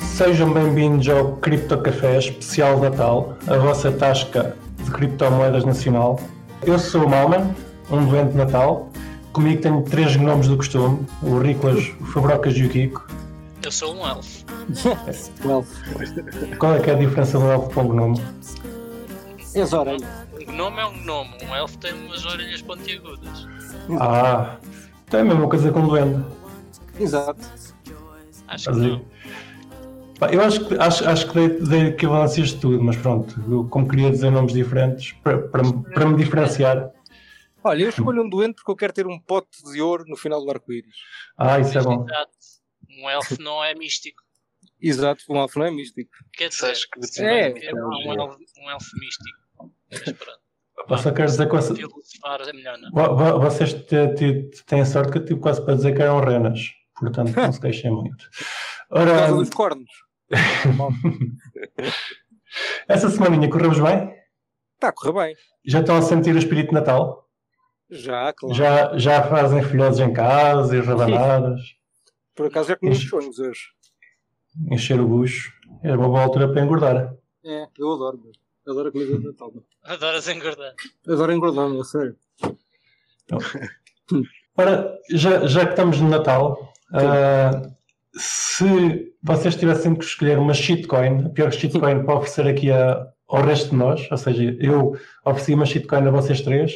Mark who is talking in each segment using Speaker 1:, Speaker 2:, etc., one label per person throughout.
Speaker 1: Sejam bem-vindos ao Cripto Café especial Natal, a vossa tasca de criptomoedas nacional. Eu sou o Malman, um doente de Natal. Comigo tenho três gnomos do costume, o Riclas, o Fabrocas e o Kiko.
Speaker 2: Eu sou um elfo.
Speaker 3: O elfo.
Speaker 1: Qual é que é a diferença do elfo para um gnomo?
Speaker 3: É as orelhas.
Speaker 2: Um gnome é um gnome, um elfo tem umas orelhas pontiagudas.
Speaker 1: Ah, então é a mesma coisa com um duende.
Speaker 3: Exato.
Speaker 2: Acho que não.
Speaker 1: Eu acho que, acho, acho que dei, dei equivalências de tudo, mas pronto, eu, como queria dizer nomes diferentes, para, para, me- para me diferenciar.
Speaker 3: Olha, eu escolho um doente porque eu quero ter um pote de ouro no final do arco-íris.
Speaker 1: Ah, isso é bom.
Speaker 2: Exato. Um elfo não é místico.
Speaker 3: Exato, um elfo não é místico.
Speaker 2: Quer dizer,
Speaker 4: que
Speaker 3: É.
Speaker 2: é um, elfo, um elfo místico. Mas pronto.
Speaker 1: Só quero dizer que você-
Speaker 2: é
Speaker 1: vo- vocês têm sorte que eu tive quase para dizer que eram renas, portanto não se queixem muito.
Speaker 3: Por
Speaker 1: Ora,
Speaker 3: causa dos cornos.
Speaker 1: essa semaninha correu-vos bem?
Speaker 3: Está a correr bem.
Speaker 1: Já estão a sentir o espírito de Natal?
Speaker 3: Já, claro.
Speaker 1: Já, já fazem filhotes em casa e rabanadas,
Speaker 3: Por acaso já comi uns
Speaker 1: Ixi.
Speaker 3: sonhos hoje.
Speaker 1: encher o bucho. É uma boa altura para engordar.
Speaker 3: É, eu adoro. meu. Adoro a comida de Natal.
Speaker 2: Adoras engordar.
Speaker 3: Adoro engordar, meu, sério.
Speaker 1: Ora, já, já que estamos no Natal, ah, se vocês tivessem que escolher uma shitcoin, a pior shitcoin para oferecer aqui a- ao resto de nós, ou seja, eu ofereci uma shitcoin a vocês três,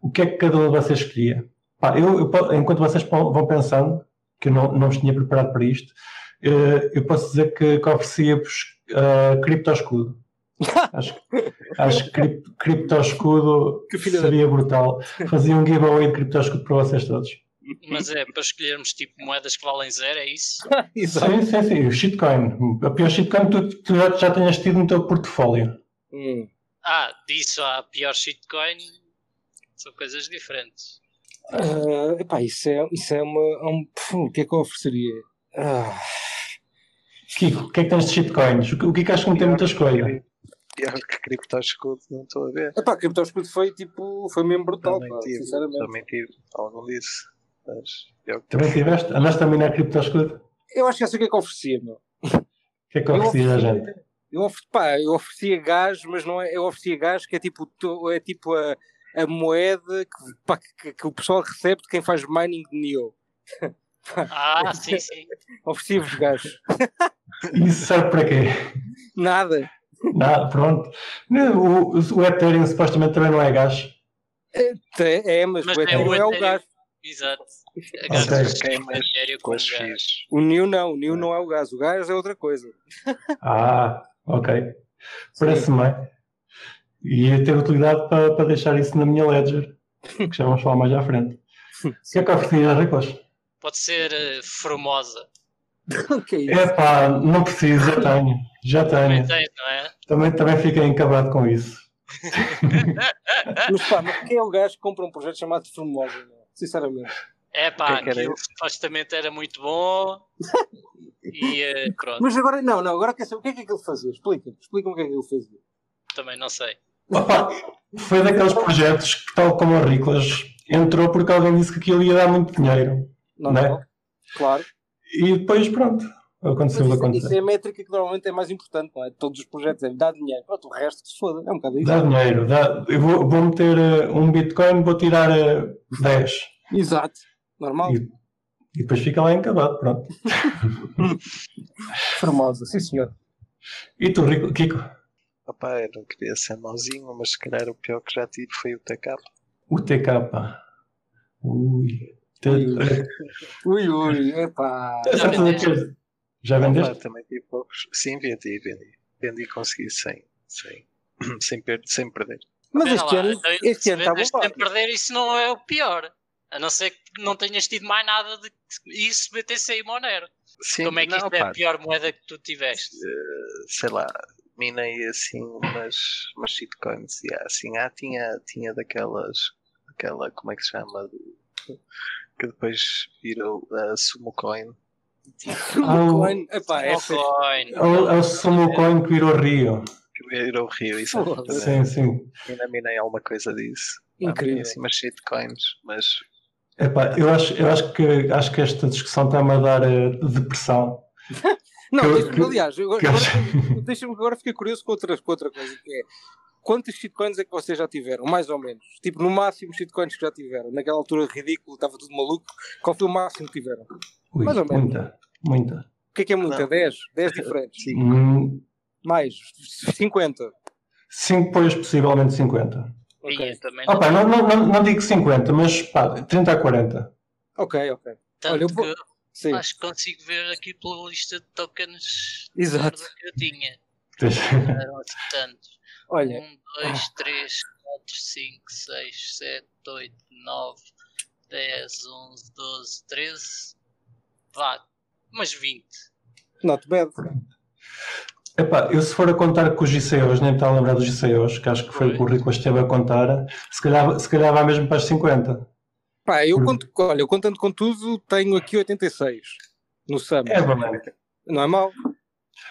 Speaker 1: o que é que cada um de vocês escolhia? Pá, eu, eu enquanto vocês vão pensando, que eu não, não vos tinha preparado para isto, eh, eu posso dizer que, que oferecia-vos uh, criptoscudo. Acho, acho que cripto, criptoscudo
Speaker 3: Que filha da-
Speaker 1: seria brutal. Fazia um giveaway de criptoscudo para vocês todos.
Speaker 2: Mas é para escolhermos tipo moedas que valem zero, é isso?
Speaker 1: Sim, sim, sim. O shitcoin. A pior shitcoin que tu, tu já, já tenhas tido no teu portfólio.
Speaker 3: Hum.
Speaker 2: Ah, disso à pior shitcoin são coisas diferentes.
Speaker 3: Ah, epá, isso é, isso é uma. é Um, o que é que eu ofereceria? Ah,
Speaker 1: Kiko, o que é que tens de shitcoins? O que, o que é que achas que não tem muita escolha?
Speaker 4: Pior que criptoscudo, não estou a ver.
Speaker 3: epá, a criptoscudo foi tipo. Foi mesmo brutal,
Speaker 4: Também
Speaker 3: pá,
Speaker 4: tive,
Speaker 3: sinceramente.
Speaker 4: também tive algum disso. Mas pior que
Speaker 1: Também tiveste? Andaste a minar criptoscudo?
Speaker 3: Eu acho que essa o que é que eu oferecia, meu.
Speaker 1: O que é que
Speaker 3: Eu oferecia-
Speaker 1: gente?
Speaker 3: Eu, ofer... pá, eu oferecia gás, mas não é. Eu oferecia gás que é tipo, é tipo a, a moeda que, pá, que, que o pessoal recebe de quem faz mining de Neo.
Speaker 2: Ah, sim, sim.
Speaker 3: Oferecia-vos gás.
Speaker 1: Isso serve para quê?
Speaker 3: Nada.
Speaker 1: Pronto. Não, O, o Ethereum supostamente também não é gás.
Speaker 3: É, é, mas,
Speaker 2: Mas
Speaker 3: o
Speaker 2: é
Speaker 3: Ethereum
Speaker 2: o
Speaker 3: é o gás.
Speaker 2: Exato.
Speaker 1: Ok.
Speaker 2: Agarras
Speaker 4: Quem é mais
Speaker 2: matéria com
Speaker 4: com as
Speaker 2: gás.
Speaker 3: O Neo não, o Neo não é o gás. O gás é outra coisa.
Speaker 1: Ah, ok. Parece-me bem. E ia ter utilidade para, para deixar isso na minha ledger, que já vamos falar mais à frente. O que é que oferecias, Ricos?
Speaker 2: Pode ser eh, formosa.
Speaker 3: O que é?
Speaker 1: Epá, não preciso, já tenho. Já
Speaker 2: Também
Speaker 1: tenho.
Speaker 2: tens, não é?
Speaker 1: Também, também fiquei encabado com isso.
Speaker 3: Mas pá, mas quem é o gajo que compra um projeto chamado Formosa? meu? Sinceramente.
Speaker 2: É pá,
Speaker 4: que é que era
Speaker 2: aquilo supostamente era muito bom. E eh, pronto,
Speaker 3: Mas agora, não, não, agora quer saber o que é que aquilo fazia? Explica-me, explica-me o que é que ele fazia.
Speaker 2: também não sei.
Speaker 1: Opa, foi daqueles projetos que, tal como o Riclas, entrou porque alguém disse que aquilo ia dar muito dinheiro.
Speaker 3: Não,
Speaker 1: Não é?
Speaker 3: não. Claro.
Speaker 1: E depois, pronto, aconteceu o que
Speaker 3: isso, isso
Speaker 1: aconteceu.
Speaker 3: é a métrica que normalmente é mais importante, não é? De todos os projetos, é dá dinheiro. Pronto, o resto que se foda. É um bocado isso.
Speaker 1: Dá dinheiro. Dá, eu vou, vou meter eh, um Bitcoin, vou tirar eh, 10.
Speaker 3: Exato. Normal.
Speaker 1: E, e depois fica lá encabado, pronto.
Speaker 3: Formosa, sim senhor.
Speaker 1: E tu, Rico, Kiko?
Speaker 4: Opa, eu não queria ser mauzinho, mas se calhar o pior que já tive foi o TK.
Speaker 1: O TK. Ui.
Speaker 3: Ui. Ui, ui, epá.
Speaker 1: sabes
Speaker 2: vendeste?
Speaker 1: Já
Speaker 4: Opa,
Speaker 1: vendeste?
Speaker 4: também tive poucos. Sim, vendi, vendi. Vendi e consegui sem, sem, sem, per sem perder.
Speaker 3: Mas
Speaker 2: Espera
Speaker 3: este
Speaker 2: lá,
Speaker 3: ano,
Speaker 2: então,
Speaker 3: este ano está
Speaker 2: vendeste sem perder, isso não é o pior. A não ser que não tenhas tido mais nada de isso BTC e Monero.
Speaker 4: Sim,
Speaker 2: Como é que
Speaker 4: não,
Speaker 2: isto é a pior moeda que tu tiveste?
Speaker 4: sei lá, minei assim umas, umas shitcoins. Yeah, assim, ah, tinha, tinha daquelas, aquela, como é que se chama? Que depois virou a Sumo Coin.
Speaker 1: Ah, o-
Speaker 3: Coin, epá, é-
Speaker 2: Bitcoin.
Speaker 1: É o, é o Sumo Coin que virou Rio.
Speaker 4: Que virou Rio, isso
Speaker 1: Sim, sim.
Speaker 4: Ainda minei alguma coisa disso.
Speaker 3: Incrível.
Speaker 4: Ah, assim, umas shitcoins, mas
Speaker 1: Epá, eu acho, eu acho, que, acho que esta discussão está-me a dar eh, depressão.
Speaker 3: Não,
Speaker 1: Que eu-
Speaker 3: deixa-me,
Speaker 1: que-
Speaker 3: aliás, eu-
Speaker 1: que eu
Speaker 3: agora,
Speaker 1: acho-
Speaker 3: deixa-me agora fiquei curioso com outra, com outra coisa, que é quantos shitcoins é que vocês já tiveram? Mais ou menos. Tipo, no máximo shitcoins que já tiveram. Naquela altura ridículo, estava tudo maluco. Qual foi o máximo que tiveram? O
Speaker 1: Ui,
Speaker 3: Mais ou menos.
Speaker 1: muita, muita.
Speaker 3: que é que é muita?
Speaker 4: Não.
Speaker 3: 10? 10 diferentes?
Speaker 4: Sim.
Speaker 1: Hum,
Speaker 3: Mais? 50?
Speaker 1: Cinco, pois, possivelmente 50.
Speaker 2: E
Speaker 3: Ok,
Speaker 2: eu também não
Speaker 1: Opa, não, não, não, não digo 50, mas pá, 30 a 40.
Speaker 3: ok. ok.
Speaker 2: tanto
Speaker 3: olha, eu vou-
Speaker 2: que
Speaker 3: Sim,
Speaker 2: acho que consigo ver aqui pela lista de tokens
Speaker 3: Exato.
Speaker 2: que eu tinha. Eram assim tantos.
Speaker 3: olha,
Speaker 2: 1, 2, 3, 4, 5, 6, 7, 8, 9, 10, 11, 12, 13. Vá, umas 20.
Speaker 3: not bad.
Speaker 1: Epá, eu se for a contar com os GCOs, nem me está a lembrar dos GCOs, que acho que foi o que o Rico esteve a contar, se calhar, se calhar vai mesmo para as 50.
Speaker 3: Pá, eu
Speaker 1: Por-
Speaker 3: conto, olha, eu contando com tudo, tenho aqui 86 no Summit.
Speaker 1: É verdade.
Speaker 3: Não é mau?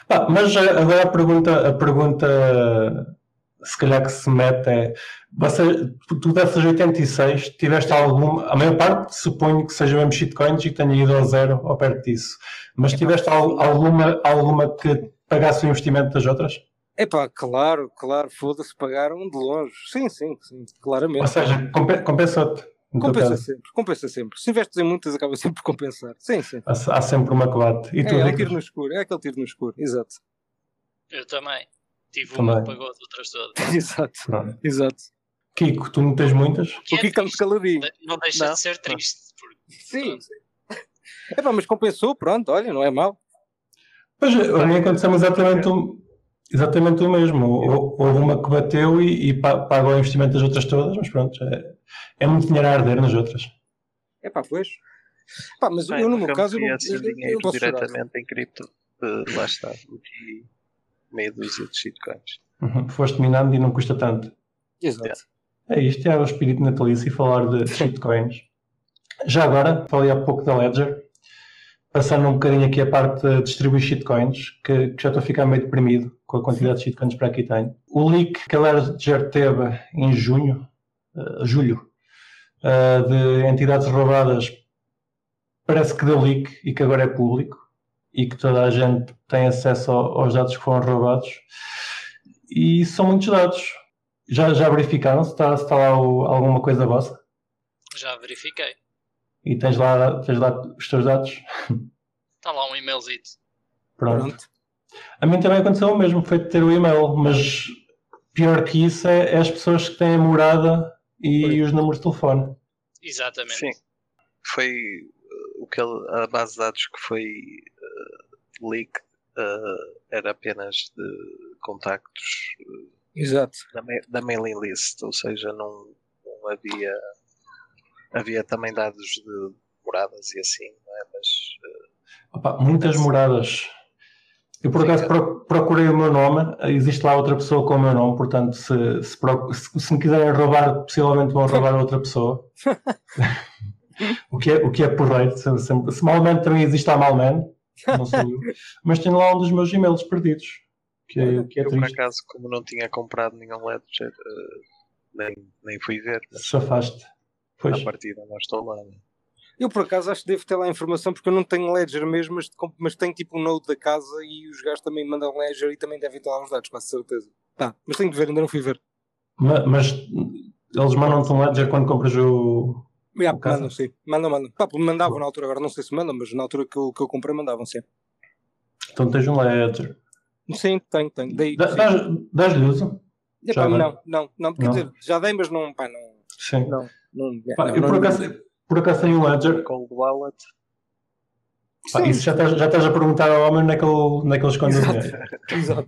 Speaker 1: Pá, mas a- agora a pergunta, a pergunta se calhar que se mete é você, tu dessas 86 tiveste alguma, a maior parte suponho que seja mesmo shitcoins e que tenha ido ao zero ou perto disso, mas tiveste al- alguma, alguma que pagasse o investimento das outras?
Speaker 3: É pá, claro, claro, foda-se, pagaram de longe. Sim, sim, sim, claramente.
Speaker 1: Ou seja, compe- compensa-te.
Speaker 3: compensa
Speaker 1: caso.
Speaker 3: sempre, compensa sempre. Se investes em muitas, acaba sempre por compensar. Sim, sim.
Speaker 1: Há, há sempre uma que bate. E tu,
Speaker 3: É, é um tiro no escuro, é aquele tiro no escuro, exato.
Speaker 2: Eu também. Tive
Speaker 1: Também.
Speaker 2: uma pagou as outras todas.
Speaker 3: Exato,
Speaker 1: Pronto.
Speaker 3: exato.
Speaker 1: Kiko, tu não tens muitas?
Speaker 2: Que
Speaker 3: O
Speaker 2: é
Speaker 3: que estamos
Speaker 2: triste.
Speaker 3: caladinho.
Speaker 2: Não deixa
Speaker 4: Não.
Speaker 2: de ser triste. Porque,
Speaker 3: Sim. É pá, mas compensou, pronto, olha, não é mau.
Speaker 1: Pois, a mim aconteceu exatamente o, exatamente o mesmo. Hou- Houve uma que bateu e, e pa- pagou o investimento das outras todas, mas pronto, é, é muito dinheiro a arder nas outras.
Speaker 3: É pá, pois. Pá, mas
Speaker 4: Bem,
Speaker 3: eu no meu caso, eu não, eu, eu
Speaker 4: dinheiro
Speaker 3: não posso chorar.
Speaker 4: diretamente em cripto. Eh, lá está, meia dúzia de shitcoins.
Speaker 1: Uhum. Foste minando e não custa tanto.
Speaker 3: Exato.
Speaker 1: É isto, é o espírito natalício e falar de shitcoins. Já agora, falei há pouco da Ledger, passando um bocadinho aqui a parte de distribuir shitcoins, que, que já estou a ficar meio deprimido com a quantidade de shitcoins que para aqui tenho. O leak que a Ledger teve em junho, eh, julho, eh, de entidades roubadas, parece que deu leak e que agora é público e que toda a gente tem acesso ao- aos dados que foram roubados. E são muitos dados. Já, já verificaram se está, se está lá o- alguma coisa vossa?
Speaker 2: já verifiquei.
Speaker 1: E tens lá, tens lá os teus dados?
Speaker 2: Está lá um e-mailzito.
Speaker 1: Pronto.
Speaker 3: Pronto.
Speaker 1: A mim também aconteceu o mesmo, foi de ter o e-mail, mas pior que isso é, é as pessoas que têm a morada e
Speaker 3: Pois.
Speaker 1: os números de telefone.
Speaker 2: Exatamente.
Speaker 4: Sim. Foi eh, o que ele- a base de dados que foi eh, leak eh, era apenas de contactos
Speaker 3: Exato.
Speaker 4: da, da mailing list, ou seja, não, não havia havia também dados de moradas e assim, não é? Mas eh,
Speaker 1: Opa, muitas moradas. Eu por acaso procurei o meu nome, existe lá outra pessoa com o meu nome, portanto, se, se, se- se me quiserem roubar, possivelmente vão roubar a outra pessoa. o, que é, o que é porreiro. Se, se, se malmente também existe a Malman, não sou eu, mas tenho lá um dos meus e-mails perdidos. Que é, que é
Speaker 4: eu por
Speaker 1: triste.
Speaker 4: acaso, como não tinha comprado nenhum Ledger, eh, nem, nem fui ver, mas
Speaker 1: Se afaste. Pois.
Speaker 4: à partida não estou lá. né?
Speaker 3: Eu por acaso acho que devo ter lá a informação porque eu não tenho Ledger mesmo, mas, mas tenho tipo um node da casa e os gajos também mandam Ledger e também devem ter lá os dados, com certeza. Tá, mas tenho de ver, ainda não fui ver.
Speaker 1: Ma- Mas, eles mandam-te um ledger quando compras o.
Speaker 3: Yeah, mandam, sim. Mandam, mandam. Pá, mandavam na altura, agora não sei se mandam, mas na altura que eu, que eu comprei mandavam, sim.
Speaker 1: Então tens um ledger.
Speaker 3: Sim, tenho, tenho. Dei, sim.
Speaker 1: dás- Dás-lhe uso? Já agora?
Speaker 3: não, não, não, quer
Speaker 1: Não?
Speaker 3: dizer, já dei, mas não, pá, não,
Speaker 1: Sim.
Speaker 3: não, não, yeah,
Speaker 1: Pá,
Speaker 3: não,
Speaker 1: eu
Speaker 3: não-
Speaker 1: por acaso, por acaso tenho um ledger.
Speaker 4: Cold Wallet,
Speaker 1: Pá,
Speaker 3: Sim.
Speaker 1: isso já estás, já estás a perguntar ao homem onde é que ele, é esconde o
Speaker 3: Exato.
Speaker 1: dinheiro.
Speaker 3: Exato.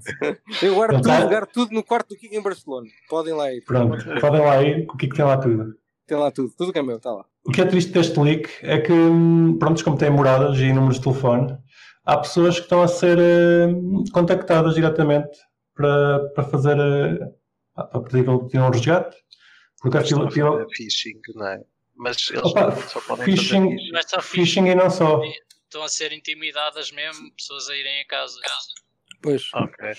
Speaker 3: Eu guardo tudo,
Speaker 1: tá-
Speaker 3: guardo tudo no quarto do Kiko em Barcelona. Podem lá ir.
Speaker 1: Pronto, podem lá ir, o é que tem lá tudo.
Speaker 3: Tem lá tudo, tudo que é meu, está lá.
Speaker 1: O que é triste deste leak é que, hum, pronto, como têm moradas e números de telefone, há pessoas que estão a ser hum, contactadas diretamente para, para fazer, pá, para pedir, pedir um resgate. Porque aquilo, aquilo
Speaker 4: phishing, não é? Mas eles
Speaker 1: Opa,
Speaker 4: só podem
Speaker 1: phishing-
Speaker 4: fazer phishing.
Speaker 2: Não é só fixe.
Speaker 1: phishing e não só.
Speaker 2: Estão a ser intimidadas mesmo, pessoas a irem a casa.
Speaker 3: Pois.
Speaker 4: Ok.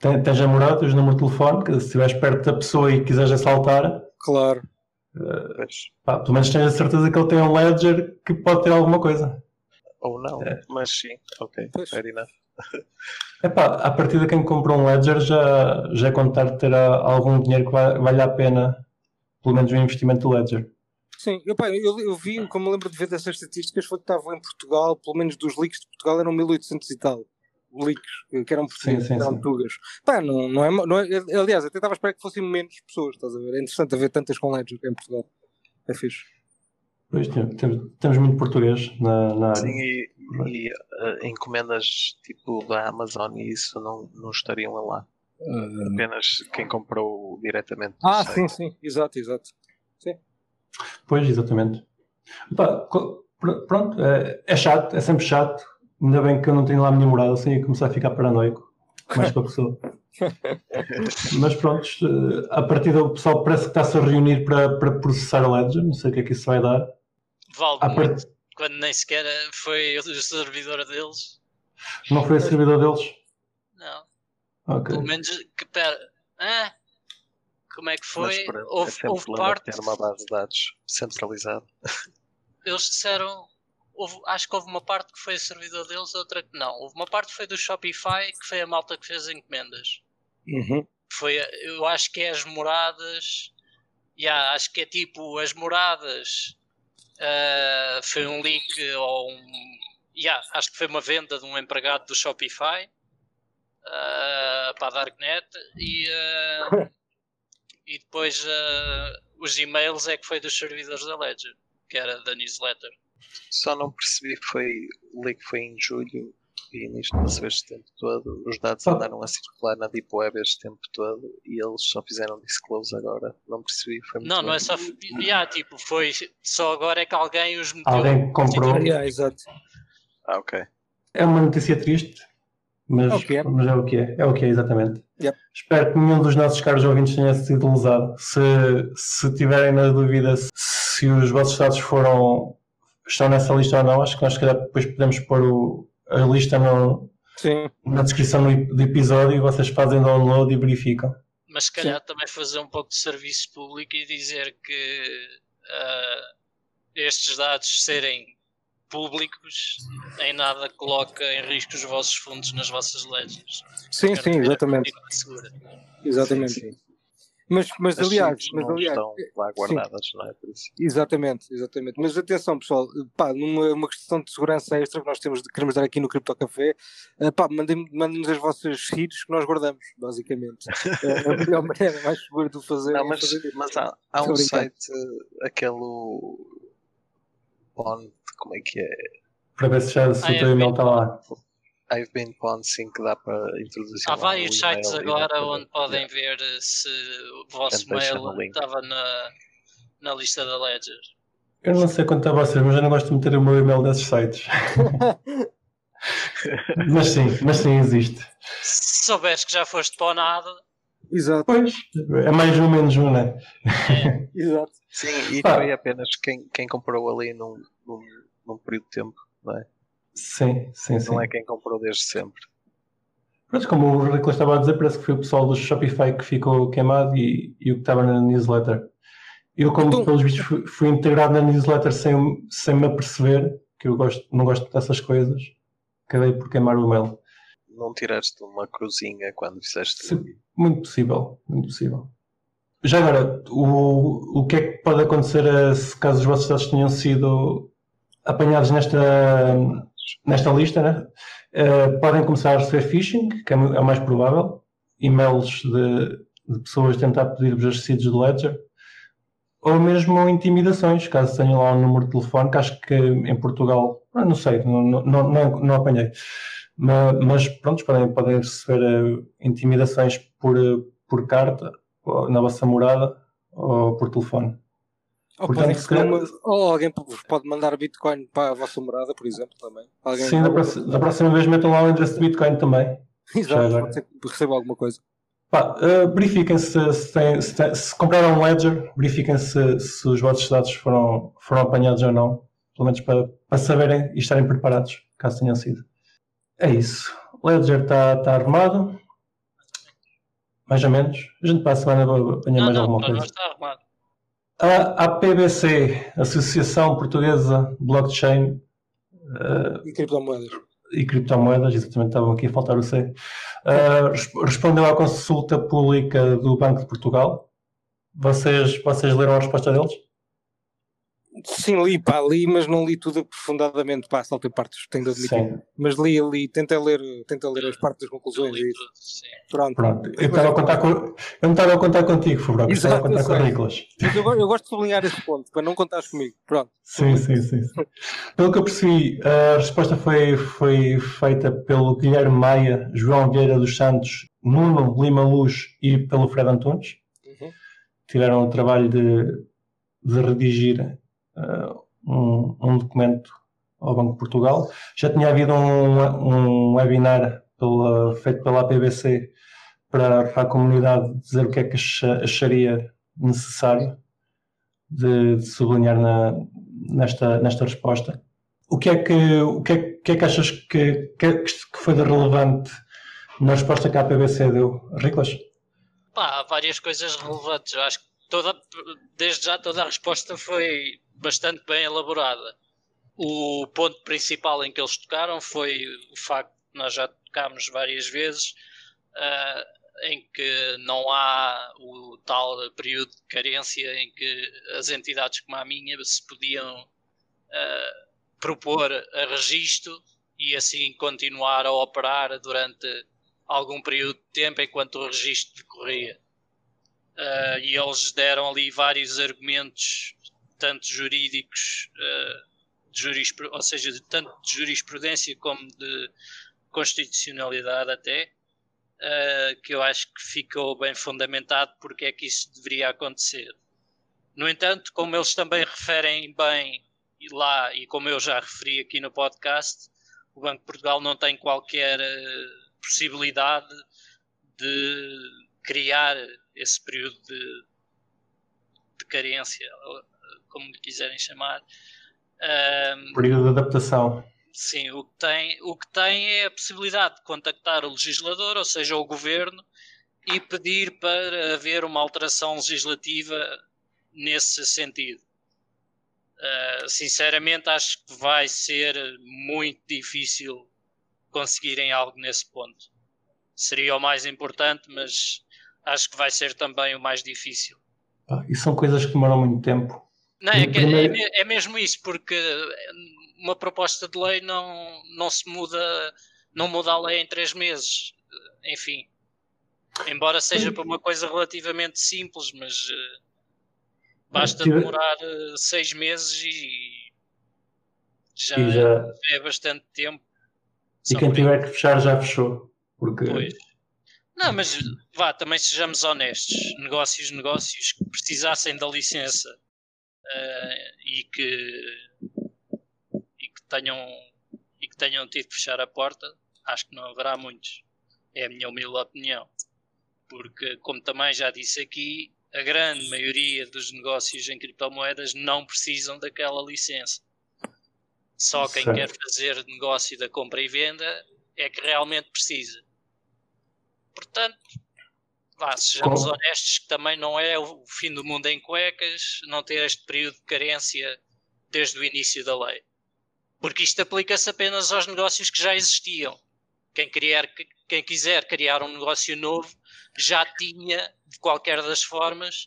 Speaker 1: Ten- Tens a morada, tens o número de telefone, que se estiveres perto da pessoa e quiseres assaltar,
Speaker 3: Claro.
Speaker 1: Pá, pelo menos tens a certeza que ele tem um ledger que pode ter alguma coisa.
Speaker 4: Ou não,
Speaker 1: É.
Speaker 4: mas sim, ok,
Speaker 3: Pois.
Speaker 4: fair enough.
Speaker 1: Epá, a partir de quem compra um ledger já, já é contar ter ah, algum dinheiro que va- valha a pena, pelo menos o investimento do ledger.
Speaker 3: Sim, eu, pá, eu, eu vi, como me lembro de ver dessas estatísticas, foi que estavam em Portugal, pelo menos dos leaks de Portugal eram 1800 e tal. Leaks, que eram portugueses,
Speaker 1: Sim, sim,
Speaker 3: eram
Speaker 1: sim.
Speaker 3: tugas. Pá, não, não, é, não é. Aliás, até estava a esperar que fossem menos pessoas, estás a ver? É interessante haver tantas com Ledger em Portugal. É fixe.
Speaker 1: Pois, tem- temos, temos muito português na, na área.
Speaker 4: Sim, e, e, eh, encomendas tipo da Amazon e isso não, não estariam lá. Apenas quem comprou diretamente
Speaker 3: Ah,
Speaker 4: site.
Speaker 3: sim, sim, exato, exato.
Speaker 1: Pois, exatamente. Pá, pronto, é, é chato, é sempre chato. Ainda bem que eu não tenho lá a minha morada, assim ia começar a ficar paranoico. Mais que a pessoa. Mas pronto, eh, a partir do pessoal parece que está-se a reunir para, para processar a Ledger, não sei o que é que isso vai dar.
Speaker 2: Vale
Speaker 1: A
Speaker 2: muito,
Speaker 1: part...
Speaker 2: quando nem sequer foi o servidor deles.
Speaker 1: Não foi a servidor deles?
Speaker 2: Não.
Speaker 1: Ok.
Speaker 2: Pelo menos que pera. Ah, como é que
Speaker 4: Mas
Speaker 2: foi?
Speaker 4: é
Speaker 2: houve
Speaker 4: sempre
Speaker 2: houve parte.
Speaker 4: ter uma base de dados centralizada.
Speaker 2: Eles disseram. Houve- acho que houve uma parte que foi o servidor deles, outra que não. Houve uma parte que foi do Shopify, que foi a malta que fez encomendas.
Speaker 3: Uhum.
Speaker 2: Foi, eu acho que é as moradas. Yeah, acho que é tipo as moradas. ah, foi um leak ou um. Yeah, acho que foi uma venda de um empregado do Shopify ah, para a Darknet e, ah, e depois os e-mails é que foi dos servidores da Ledger, que era da newsletter.
Speaker 4: Só não percebi que foi o leak foi em julho e nisto passou este tempo todo. Os dados
Speaker 1: Ah.
Speaker 4: andaram a circular na Deep Web este tempo todo e eles só fizeram disclose agora. Não percebi, foi muito
Speaker 2: Não, não é só. Yeah, tipo, foi só agora é que alguém os meteu.
Speaker 1: Alguém comprou.
Speaker 3: Yeah, exato.
Speaker 4: Ah, ok.
Speaker 1: É uma notícia triste, mas
Speaker 3: É o que é.
Speaker 1: mas é o que é. É o que é, exatamente.
Speaker 3: Yep.
Speaker 1: Espero que nenhum dos nossos caros ouvintes tenha sido lesado. Se, se tiverem na dúvida se, se os vossos dados foram estão nessa lista ou não, acho que nós se calhar depois podemos pôr o- a lista no-
Speaker 3: Sim,
Speaker 1: na descrição do, episódio e vocês fazem download e verificam.
Speaker 2: Mas se calhar também fazer um pouco de serviço público e dizer que ah, estes dados serem públicos em nada coloca em risco os vossos fundos nas vossas ledgers.
Speaker 3: sim, sim, exatamente.
Speaker 2: Segura.
Speaker 3: Exatamente.
Speaker 4: Sim, sim.
Speaker 3: Mas, mas
Speaker 4: As
Speaker 3: aliás, mas
Speaker 4: não
Speaker 3: aliás,
Speaker 4: estão lá guardadas, não é? Por isso.
Speaker 3: Exatamente, exatamente. Mas atenção, pessoal, pá, numa uma questão de segurança extra que nós temos, queremos dar aqui no Cripto Café, eh, pá, mandem- mandem-nos as vossas seeds que nós guardamos, basicamente. É a melhor maneira, mais segura de o fazer.
Speaker 4: Não,
Speaker 3: é
Speaker 4: mas,
Speaker 3: fazer-
Speaker 4: mas há, há um site, eh, aquele Bond, como é que é?
Speaker 1: Para ver se, já, se
Speaker 2: Ah,
Speaker 1: o
Speaker 2: é,
Speaker 1: teu e-mail está lá.
Speaker 4: I've been Pond, sim, que dá para introduzir
Speaker 2: Há vários sites agora
Speaker 4: para-
Speaker 2: onde podem
Speaker 4: Yeah.
Speaker 2: ver se o vosso mail estava na, na lista da Ledger.
Speaker 1: Eu não sei quanto a vocês, mas eu não gosto de meter o meu e-mail nesses sites. mas sim, mas sim existe.
Speaker 2: Se souberes que já foste para o nada,
Speaker 3: Exato,
Speaker 1: Pois, é mais um menos um, né?
Speaker 3: exato.
Speaker 4: Sim, e
Speaker 1: Pá.
Speaker 4: foi apenas quem, quem comprou ali num, num, num período de tempo, não é?
Speaker 1: Sim, sim, sim.
Speaker 4: Não é quem comprou desde sempre.
Speaker 1: Mas como o Ricolas estava a dizer, parece que foi o pessoal do Shopify que ficou queimado e, e o que estava na newsletter. Eu, como
Speaker 3: Então-
Speaker 1: pelos vistos fui, fui integrado na newsletter sem, sem me aperceber, que eu gosto, não gosto dessas coisas, acabei por queimar o e-mail.
Speaker 4: Não tiraste uma cruzinha quando fizeste.
Speaker 1: Sim, muito possível, muito possível. Já agora, o, o que é que pode acontecer eh, se caso os vossos dados tenham sido apanhados nesta, nesta lista, né? Eh, podem começar a receber phishing, que é é o mais provável, e-mails de, de pessoas tentar pedir-vos as receipts do Ledger, ou mesmo intimidações, caso tenham lá um número de telefone, que acho que em Portugal, ah, não sei, não, não, não, não apanhei. Ma- Mas, pronto, podem, podem receber eh, intimidações por, eh, por carta, na vossa morada, ou por telefone.
Speaker 3: Ou,
Speaker 1: Portanto, se
Speaker 3: uma- ou alguém pode mandar Bitcoin para a vossa morada, por exemplo, também. Alguém,
Speaker 1: Sim, da, próxima- da próxima vez metam lá o endereço de Bitcoin também.
Speaker 3: Exato, receba alguma coisa.
Speaker 1: Pá, eh, verifiquem se, se, têm- se, se compraram um Ledger, verifiquem se, se os vossos dados foram, foram apanhados ou não, pelo menos para, para saberem e estarem preparados, caso tenham sido. É isso. O Ledger está está arrumado, mais ou menos. A gente para a semana
Speaker 2: não,
Speaker 1: mais
Speaker 2: não,
Speaker 1: alguma
Speaker 2: para
Speaker 1: coisa.
Speaker 2: nós está arrumado.
Speaker 1: A APBC, Associação Portuguesa Blockchain uh,
Speaker 3: e Criptomoedas.
Speaker 1: E criptomoedas, exatamente, estavam aqui a faltar o C. Uh, respondeu à consulta pública do Banco de Portugal. Vocês, vocês leram a resposta deles?
Speaker 3: Sim, li, pá, li, mas não li tudo aprofundadamente, pá, só tem partes, tenho de admitir. Sim. Mas li ali, tentei ler, tentei ler as partes das conclusões e isso.
Speaker 1: Pronto. Pronto. Eu, estava a contar com, eu não estava a contar contigo, Fabro, eu estava a contar com Nicolas.
Speaker 3: Mas eu, eu, gosto de sublinhar esse ponto, para não contares comigo. Pronto.
Speaker 1: Sim, sim, sim. Pelo que eu percebi, a resposta foi, foi feita pelo Guilherme Maia, João Vieira dos Santos, Nuno Lima Luz e pelo Fred Antunes. Uhum. Tiveram o trabalho de, de redigir um, um, documento ao Banco de Portugal. Já tinha havido um, um webinar pela, feito pela APBC para, para, a comunidade dizer o que é que acharia necessário de, de sublinhar na, nesta, nesta resposta. O que é que, o que, é, que, é que achas que, que, que foi de relevante na resposta que a APBC deu? Riclas?
Speaker 2: Pá, há várias coisas relevantes. Eu acho que toda, desde já toda a resposta foi bastante bem elaborada. O ponto principal em que eles tocaram foi o facto que nós já tocámos várias vezes, uh, em que não há o tal período de carência em que as entidades como a minha se podiam uh, propor a registro e assim continuar a operar durante algum período de tempo enquanto o registro decorria. Uh, e eles deram ali vários argumentos tanto jurídicos, uh, de ou seja, de tanto de jurisprudência como de constitucionalidade até, uh, que eu acho que ficou bem fundamentado porque é que isso deveria acontecer. No entanto, como eles também referem bem lá e como eu já referi aqui no podcast, o Banco de Portugal não tem qualquer uh, possibilidade de criar esse período de, de carência como lhe quiserem chamar.
Speaker 1: Um, Período de adaptação.
Speaker 2: Sim, o que, tem, o que tem é a possibilidade de contactar o legislador, ou seja, o governo, e pedir para haver uma alteração legislativa nesse sentido. Uh, sinceramente, acho que vai ser muito difícil conseguirem algo nesse ponto. Seria o mais importante, mas acho que vai ser também o mais difícil.
Speaker 1: Ah, e são coisas que demoram muito tempo.
Speaker 2: Não, é, que, é, é, mesmo isso, porque uma proposta de lei não, não se muda, não muda a lei em três meses. Enfim, embora seja para uma coisa relativamente simples, mas uh, basta demorar seis meses e já, e já, é bastante tempo.
Speaker 1: E quem tiver que fechar já fechou. Porque...
Speaker 2: Pois. Não, mas vá, também sejamos honestos. Negócios, negócios que precisassem da licença uh, e, que, e, que tenham, e que tenham tido que fechar a porta, acho que não haverá muitos. É a minha humilde opinião. Porque, como também já disse aqui, a grande maioria dos negócios em criptomoedas não precisam daquela licença. Só quem certo. quer fazer negócio da compra e venda é que realmente precisa. Portanto, vá, sejamos Como? honestos, que também não é o fim do mundo em cuecas não ter este período de carência desde o início da lei. Porque isto aplica-se apenas aos negócios que já existiam. Quem, criar, quem quiser criar um negócio novo já tinha, de qualquer das formas,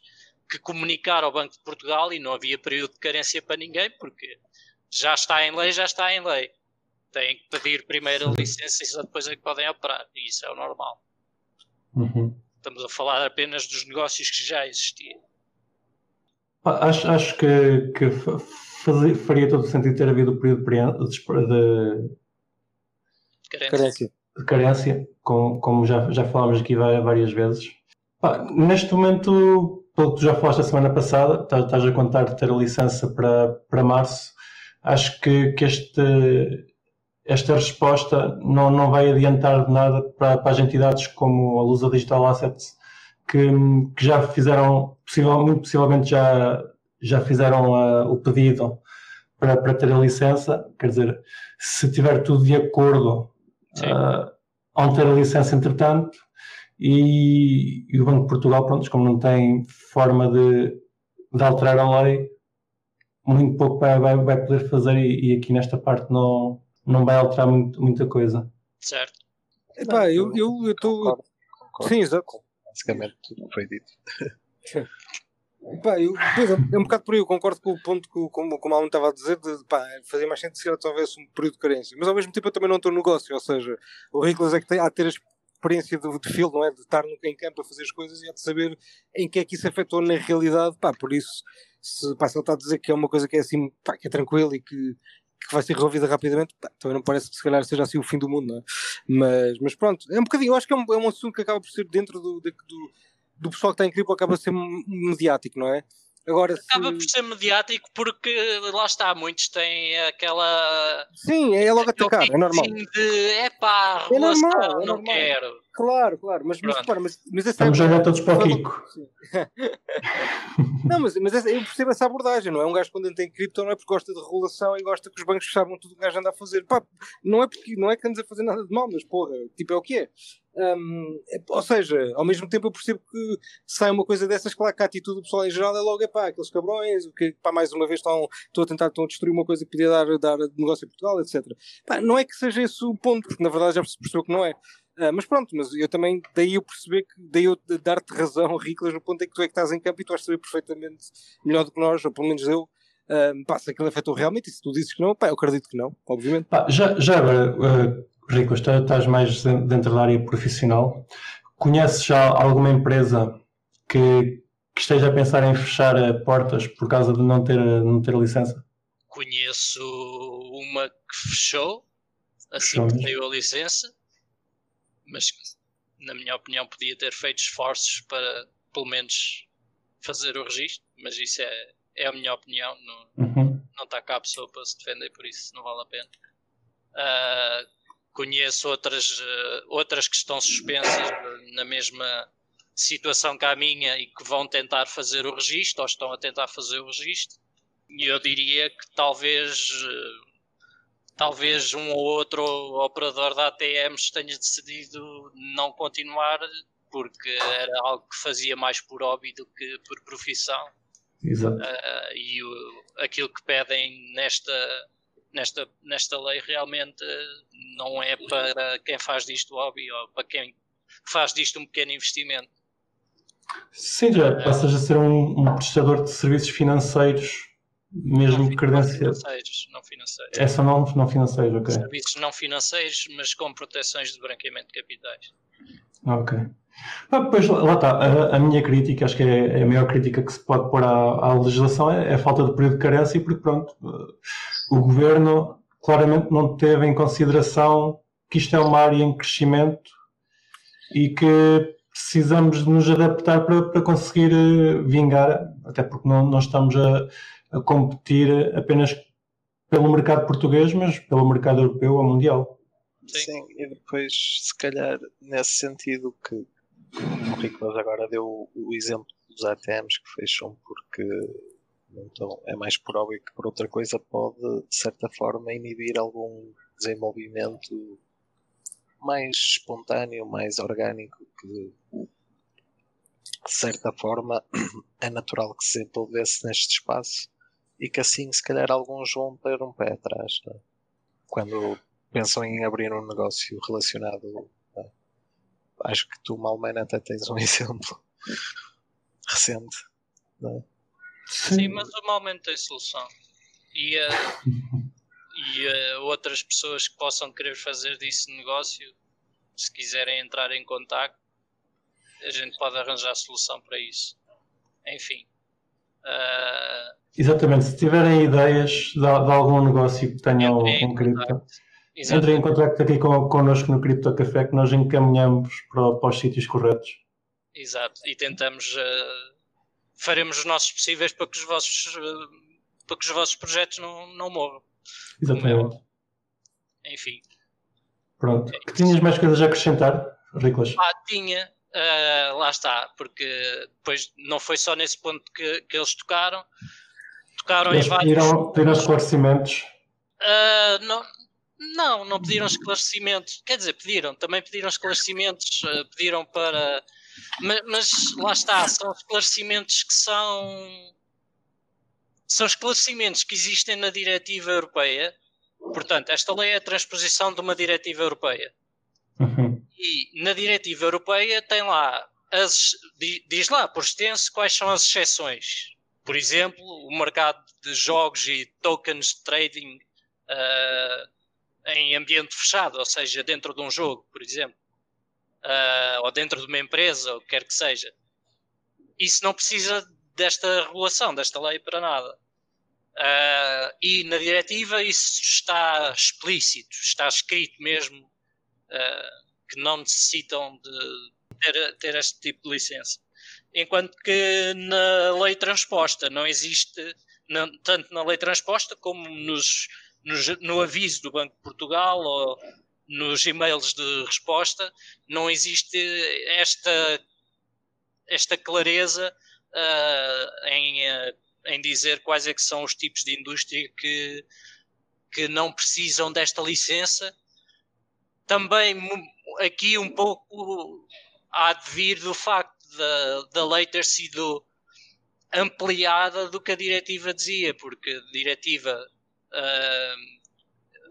Speaker 2: que comunicar ao Banco de Portugal e não havia período de carência para ninguém, porque já está em lei, já está em lei. Têm que pedir primeiro a licença e só depois é que podem operar. E isso é o normal.
Speaker 1: Uhum.
Speaker 2: Estamos a falar apenas dos negócios que já existiam.
Speaker 1: Acho, acho que, que fazia, faria todo o sentido ter havido o período de,
Speaker 2: de carência,
Speaker 1: de carência como, como já, já falámos aqui várias vezes. Pá, neste momento, pelo que tu já falaste a semana passada, estás a contar de ter a licença para, para março. Acho que, que este, esta resposta não, não vai adiantar de nada para, para as entidades como a Lusa Digital Assets, que, que já fizeram, muito possivelmente já, já fizeram uh, o pedido para, para ter a licença. Quer dizer, se tiver tudo de acordo, uh, vão ter a licença entretanto. E, e, o Banco de Portugal, pronto, como não tem forma de de alterar a lei, muito pouco vai, vai, vai poder fazer e, e, aqui nesta parte não, não vai alterar muito, muita coisa.
Speaker 2: Certo.
Speaker 3: Epá, eu estou. Sim, exato.
Speaker 4: Basicamente tudo foi dito.
Speaker 3: Pá, eu, pois, é, é um bocado por aí, eu concordo com o ponto que, como, como a Alan estava a dizer, de pá, fazia mais sentido se houvesse um período de carência. Mas ao mesmo tempo eu também não estou no negócio, ou seja, o Ricolas é que tem, há de ter a experiência de, de field, não é? De estar no, em campo a fazer as coisas e há de saber em que é que isso afetou na realidade, pá, por isso, se, pá, se ele está a dizer que é uma coisa que é assim, pá, que é tranquilo e que, que vai ser resolvida rapidamente, também não parece que se calhar seja assim o fim do mundo, não é? Mas, mas pronto, é um bocadinho, eu acho que é um, é um assunto que acaba por ser dentro do, do, do pessoal que está em cripto, acaba por ser mediático, não é?
Speaker 2: Agora, Acaba se... por ser mediático porque lá está, muitos têm aquela.
Speaker 3: Sim, é logo atacar, é normal.
Speaker 2: De é pá, é normal, não normal. quero.
Speaker 3: Claro, claro, mas, mas, repara, mas, mas
Speaker 1: Estamos é... todos para o Kiko.
Speaker 3: não, mas, mas essa, eu percebo essa abordagem, não é? Um gajo quando entra em cripto não é porque gosta de regulação e gosta que os bancos saibam tudo o que o gajo anda a fazer. Pá, não é porque não é que andas a fazer nada de mal, mas porra, tipo é o que é. Um, ou seja, ao mesmo tempo eu percebo que sai uma coisa dessas, claro que a atitude do pessoal em geral é logo, é pá, aqueles cabrões, que pá, mais uma vez estão, estão a tentar estão a destruir uma coisa que podia dar, dar negócio em Portugal, etc. Pá, não é que seja esse o ponto, porque na verdade já se percebeu que não é. Uh, mas pronto, mas eu também, daí eu perceber que, daí eu dar-te razão, Riclas, no ponto em que tu é que estás em campo e tu vais saber perfeitamente melhor do que nós, ou pelo menos eu, uh, pá, se aquilo afetou realmente, e se tu dizes que não, pá, eu acredito que não, obviamente.
Speaker 1: Pá, já, já agora, uh, Rico, estás mais dentro da área profissional. Conheces já alguma empresa que, que, esteja a pensar em fechar portas por causa de não ter, não ter licença?
Speaker 2: Conheço uma que fechou assim que saiu a licença, mas na minha opinião podia ter feito esforços para pelo menos fazer o registro, mas isso é, é a minha opinião, não, uhum. não está cá a pessoa para se defender, por isso não vale a pena. Uh, conheço outras, uh, outras que estão suspensas na mesma situação que a minha e que vão tentar fazer o registro ou estão a tentar fazer o registro. E eu diria que talvez, uh, talvez um ou outro operador da ATMs tenha decidido não continuar porque era algo que fazia mais por hobby do que por profissão.
Speaker 1: Exato. Uh,
Speaker 2: e o, aquilo que pedem nesta nesta, nesta lei realmente não é para quem faz disto hobby ou para quem faz disto um pequeno investimento.
Speaker 1: Sim, já passas a ser um, um prestador de serviços financeiros, mesmo não, credenciado.
Speaker 2: Não financeiros, não financeiros.
Speaker 1: É não, não financeiros, ok.
Speaker 2: Serviços não financeiros, mas com proteções de branqueamento de capitais.
Speaker 1: Ok. Ah, pois lá está, a, a, minha crítica, acho que é, é, a maior crítica que se pode pôr à, à legislação é, é, a falta de período de carência, porque pronto, o governo claramente não teve em consideração que isto é uma área em crescimento e que precisamos de nos adaptar para, para conseguir eh, vingar, até porque não, não estamos a, a competir apenas pelo mercado português, mas pelo mercado europeu ou mundial.
Speaker 4: Sim. Sim. e depois, se calhar, nesse sentido que o Ricolas agora deu o exemplo dos ATMs que fecham porque então é mais por óbvio que por outra coisa pode, de certa forma, inibir algum desenvolvimento mais espontâneo, mais orgânico, que de certa forma é natural que se envolvesse neste espaço e que assim se calhar alguns vão ter um pé atrás é? quando pensam em abrir um negócio relacionado. É? Acho que tu, Malman, até tens um exemplo recente. É?
Speaker 2: Sim, mas o momento tem solução. E, uh, e uh, outras pessoas que possam querer fazer disso negócio, se quiserem entrar em contato, a gente pode arranjar solução para isso. Enfim. Uh,
Speaker 1: Exatamente, se tiverem ideias de, de algum negócio que tenham um cripto, entrem em contato aqui com, connosco no Cripto Café que nós encaminhamos para, para os sítios corretos.
Speaker 2: Exato, e tentamos uh, faremos os nossos possíveis para que os vossos, eh, para que os vossos projetos não, não morram.
Speaker 1: Exatamente.
Speaker 2: Enfim.
Speaker 1: Pronto. É que tinhas mais coisas a acrescentar, Riclas?
Speaker 2: Ah, tinha. Uh, lá está, porque depois não foi só nesse ponto que, que eles tocaram. Tocaram
Speaker 1: eles em vários. Pediram, pediram esclarecimentos?
Speaker 2: Uh, não, não, não pediram esclarecimentos. Quer dizer, pediram, também pediram esclarecimentos, uh, pediram para mas, mas, lá está, são esclarecimentos que são são esclarecimentos que existem na diretiva europeia. Portanto, esta lei é a transposição de uma diretiva europeia.
Speaker 1: Uhum.
Speaker 2: E na diretiva europeia tem lá, as, diz lá por extenso quais são as exceções. Por exemplo, o mercado de jogos e tokens de trading uh, em ambiente fechado, ou seja, dentro de um jogo, por exemplo, uh, ou dentro de uma empresa, ou quer que seja. Isso não precisa desta regulação, desta lei para nada. Uh, e na diretiva isso está explícito, está escrito mesmo uh, que não necessitam de ter, ter este tipo de licença. Enquanto que na lei transposta não existe, não, tanto na lei transposta como nos, nos, no aviso do Banco de Portugal ou nos e-mails de resposta, não existe esta, esta clareza uh, em, uh, em dizer quais é que são os tipos de indústria que, que não precisam desta licença. Também aqui um pouco há de vir do facto da, da lei ter sido ampliada do que a diretiva dizia, porque a diretiva uh,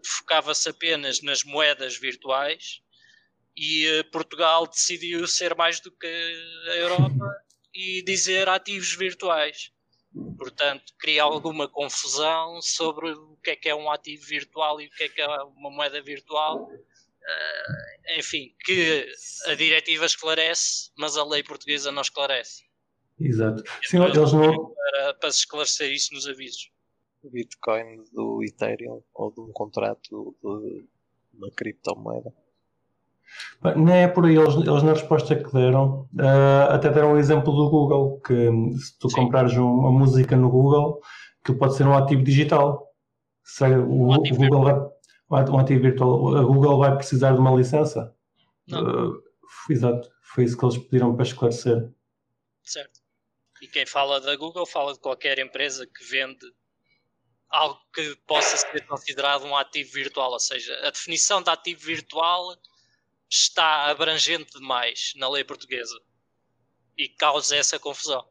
Speaker 2: focava-se apenas nas moedas virtuais e Portugal decidiu ser mais do que a Europa e dizer ativos virtuais. Portanto, cria alguma confusão sobre o que é que é um ativo virtual e o que é que é uma moeda virtual. Uh, enfim, que a diretiva esclarece, mas a lei portuguesa não esclarece.
Speaker 1: Exato. Sim, eles não...
Speaker 2: para, para se esclarecer isso nos avisos.
Speaker 4: O Bitcoin do Ethereum ou de um contrato de uma criptomoeda.
Speaker 1: Não é por aí, eles, eles na resposta que deram, uh, até deram o exemplo do Google, que se tu Sim. comprares uma música no Google, que pode ser um ativo digital. Se o, um ativo o Google vai, um ativo virtual, a Google vai precisar de uma licença. Uh, exato, foi isso que eles pediram para esclarecer.
Speaker 2: Certo. E quem fala da Google fala de qualquer empresa que vende algo que possa ser considerado um ativo virtual, ou seja, a definição de ativo virtual está abrangente demais na lei portuguesa e causa essa confusão.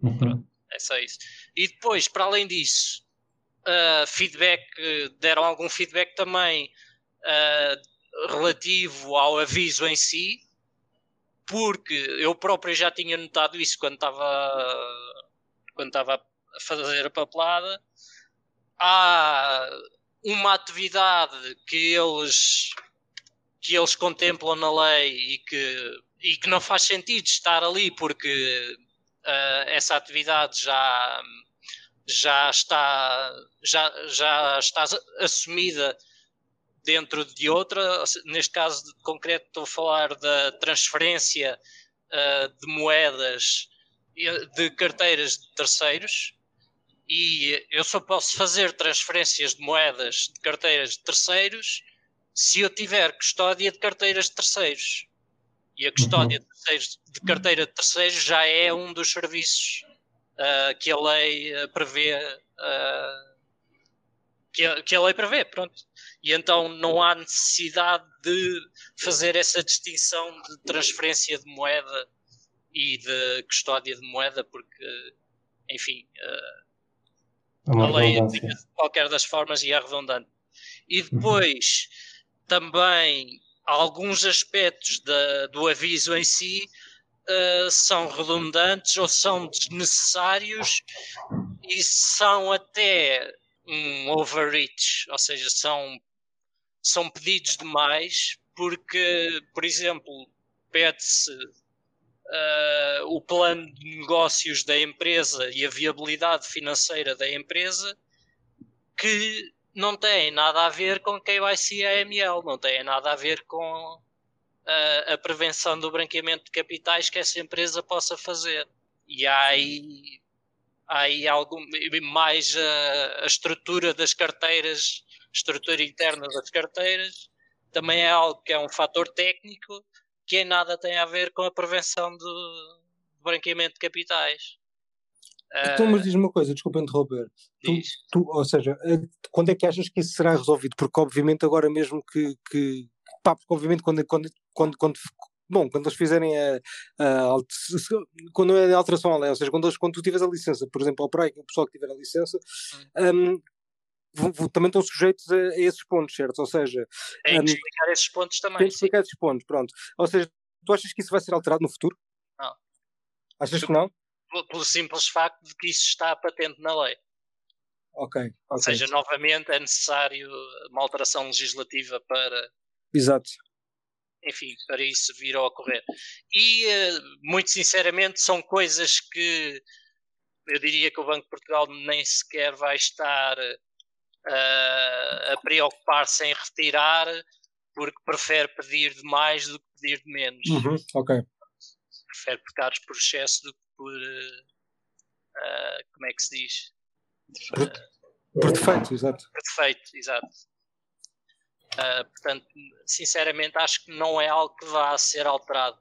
Speaker 1: Uhum. Pronto,
Speaker 2: é só isso. E depois, para além disso, uh, feedback, deram algum feedback também uh, relativo ao aviso em si, porque eu próprio já tinha notado isso quando estava quando estava a fazer a papelada. Há uma atividade que eles que eles contemplam na lei e que, e que não faz sentido estar ali porque uh, essa atividade já, já, está, já, já está assumida dentro de outra, neste caso concreto estou a falar da transferência uh, de moedas de carteiras de terceiros e eu só posso fazer transferências de moedas de carteiras de terceiros se eu tiver custódia de carteiras de terceiros. E a custódia uhum. de, carteira de terceiros já é um dos serviços uh, que a lei uh, prevê. Uh, que, a, que a lei prevê, pronto. E então não há necessidade de fazer essa distinção de transferência de moeda e de custódia de moeda, porque, enfim,
Speaker 1: é
Speaker 2: a lei de qualquer das formas e é redundante. E uhum. depois, também alguns aspectos da, do aviso em si uh, são redundantes ou são desnecessários e são até um overreach, ou seja, são, são pedidos demais, porque, por exemplo, pede-se uh, o plano de negócios da empresa e a viabilidade financeira da empresa, que não tem nada a ver com KYC AML, não tem nada a ver com a, a prevenção do branqueamento de capitais que essa empresa possa fazer. E há aí, há aí algum, mais a, a estrutura das carteiras, estrutura interna das carteiras, também é algo que é um fator técnico que em nada tem a ver com a prevenção do, do branqueamento de capitais.
Speaker 3: Então, mas diz uma coisa, desculpa interromper. Tu, tu, ou seja, eh, quando é que achas que isso será resolvido? Porque obviamente agora mesmo que, que pá, porque obviamente quando, quando, quando, quando bom, quando eles fizerem a, a quando é a alteração à lei, ou seja, quando, eles, quando tu tiveres a licença, por exemplo, ao PRAI, o pessoal que tiver a licença, um, também estão sujeitos a, a, esses pontos, certo? Ou seja,
Speaker 2: tem que explicar esses pontos também.
Speaker 3: Tem que explicar esses pontos, pronto. Ou seja, tu achas que isso vai ser alterado no futuro?
Speaker 2: Não.
Speaker 3: Achas que não?
Speaker 2: Pelo simples facto de que isso está patente na lei.
Speaker 3: Ok. okay.
Speaker 2: Ou seja, novamente é necessário uma alteração legislativa para.
Speaker 3: Exato.
Speaker 2: Enfim, para isso vir a ocorrer. E, eh, muito sinceramente, são coisas que eu diria que o Banco de Portugal nem sequer vai estar uh, a preocupar-se em retirar porque prefere pedir de mais do que pedir de menos.
Speaker 3: Uhum, ok.
Speaker 2: Prefere pecar por excesso do que por. Uh, como é que se diz?
Speaker 3: Por, por defeito, exato.
Speaker 2: Por defeito, exato. Uh, portanto, sinceramente, acho que não é algo que vá ser alterado.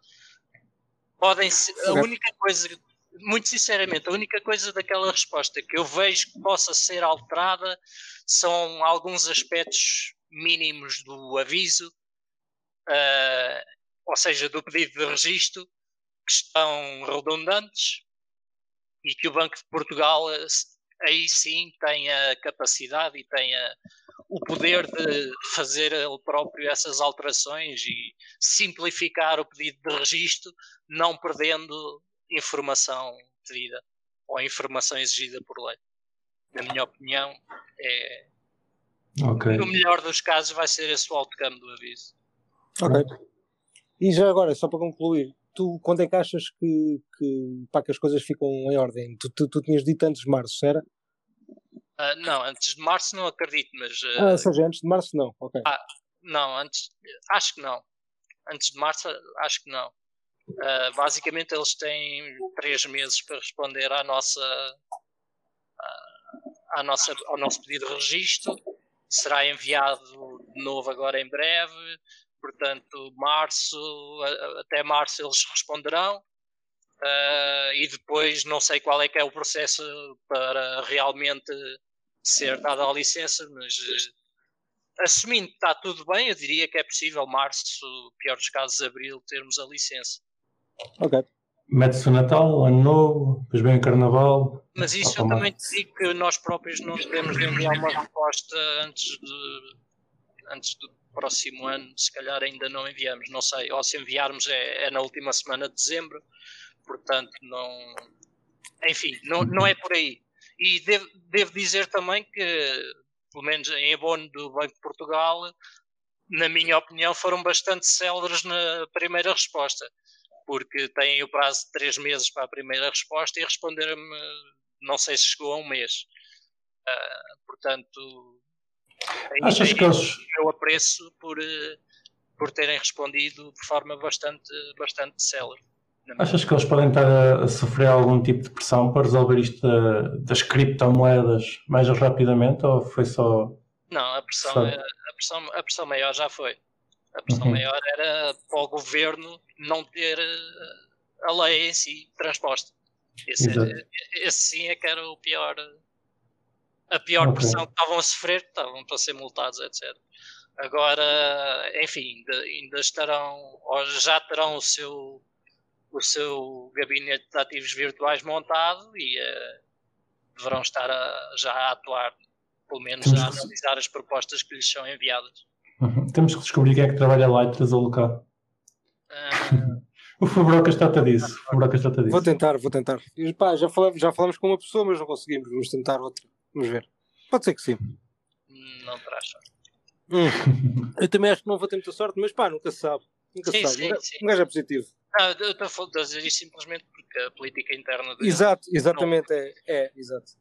Speaker 2: Podem ser, a única coisa, muito sinceramente, a única coisa daquela resposta que eu vejo que possa ser alterada são alguns aspectos mínimos do aviso, uh, ou seja, do pedido de registro, que estão redundantes e que o Banco de Portugal aí sim tem a capacidade e tem a, o poder de fazer ele próprio essas alterações e simplificar o pedido de registro, não perdendo informação devida ou informação exigida por lei. Na minha opinião, é,
Speaker 1: okay.
Speaker 2: no melhor dos casos vai ser esse o outcome do aviso.
Speaker 3: Ok. E já agora, só para concluir, tu quando é que achas que, que, pá, que as coisas ficam em ordem? Tu, tu, tu tinhas dito antes de março, era?
Speaker 2: Uh, não, antes de março não acredito, mas. Uh,
Speaker 3: ah, ou seja, antes de março não, ok.
Speaker 2: Ah, não, antes. Acho que não. Antes de março, acho que não. Uh, basicamente, eles têm três meses para responder à nossa, à nossa, ao nosso pedido de registro. Será enviado de novo agora em breve portanto, março, até março eles responderão. Uh, e depois não sei qual é que é o processo para realmente ser dada a licença, mas uh, assumindo que está tudo bem, eu diria que é possível março, pior dos casos, abril, termos a licença.
Speaker 3: Ok.
Speaker 1: Mete-se o Natal, Ano Novo, depois vem o Carnaval.
Speaker 2: Mas isso eu também te digo que nós próprios não devemos enviar uma resposta antes de antes do próximo ano, se calhar ainda não enviamos, não sei, ou se enviarmos é, é na última semana de dezembro, portanto não. Enfim, não, não é por aí. E devo, devo dizer também que, pelo menos em abono do Banco de Portugal, na minha opinião, foram bastante céleres na primeira resposta, porque têm o prazo de três meses para a primeira resposta e responderam-me, não sei se chegou a um mês. Uh, portanto,
Speaker 1: Achas que eles.
Speaker 2: Eu apreço por, eh, por terem respondido de forma bastante, bastante célere.
Speaker 1: Achas que eles podem estar a, a, sofrer algum tipo de pressão para resolver isto da, das criptomoedas mais rapidamente ou foi só.
Speaker 2: Não, a pressão, só... É, a pressão, a pressão maior já foi. A pressão uhum. maior era para o governo não ter eh, a lei em si transposta. Esse, esse sim é que era o pior, a pior okay. pressão que estavam a sofrer, estavam para ser multados, etc. Agora, enfim, ainda, ainda estarão, ou já terão o seu, o seu gabinete de ativos virtuais montado e uh, deverão estar a, já a atuar, pelo menos Temos a analisar as propostas que lhes são enviadas.
Speaker 1: Uhum. Temos que descobrir quem é que trabalha lá e desalocar. Uh... o Fubrocas trata disso. Fubrocas trata disso.
Speaker 3: Vou tentar, vou tentar. E, pá, já, falamos, já falamos com uma pessoa, mas não conseguimos. Vamos tentar outra. Vamos ver. Pode ser que sim.
Speaker 2: Não terá sorte.
Speaker 3: Hum. Eu também acho que não vou ter muita sorte, mas pá, nunca se sabe. Nunca
Speaker 2: sim,
Speaker 3: se sabe.
Speaker 2: Sim,
Speaker 3: um,
Speaker 2: sim.
Speaker 3: um gajo é positivo.
Speaker 2: Ah, eu estou a dizer isso simplesmente porque a política interna.
Speaker 3: Exato, exatamente, é, é, exato.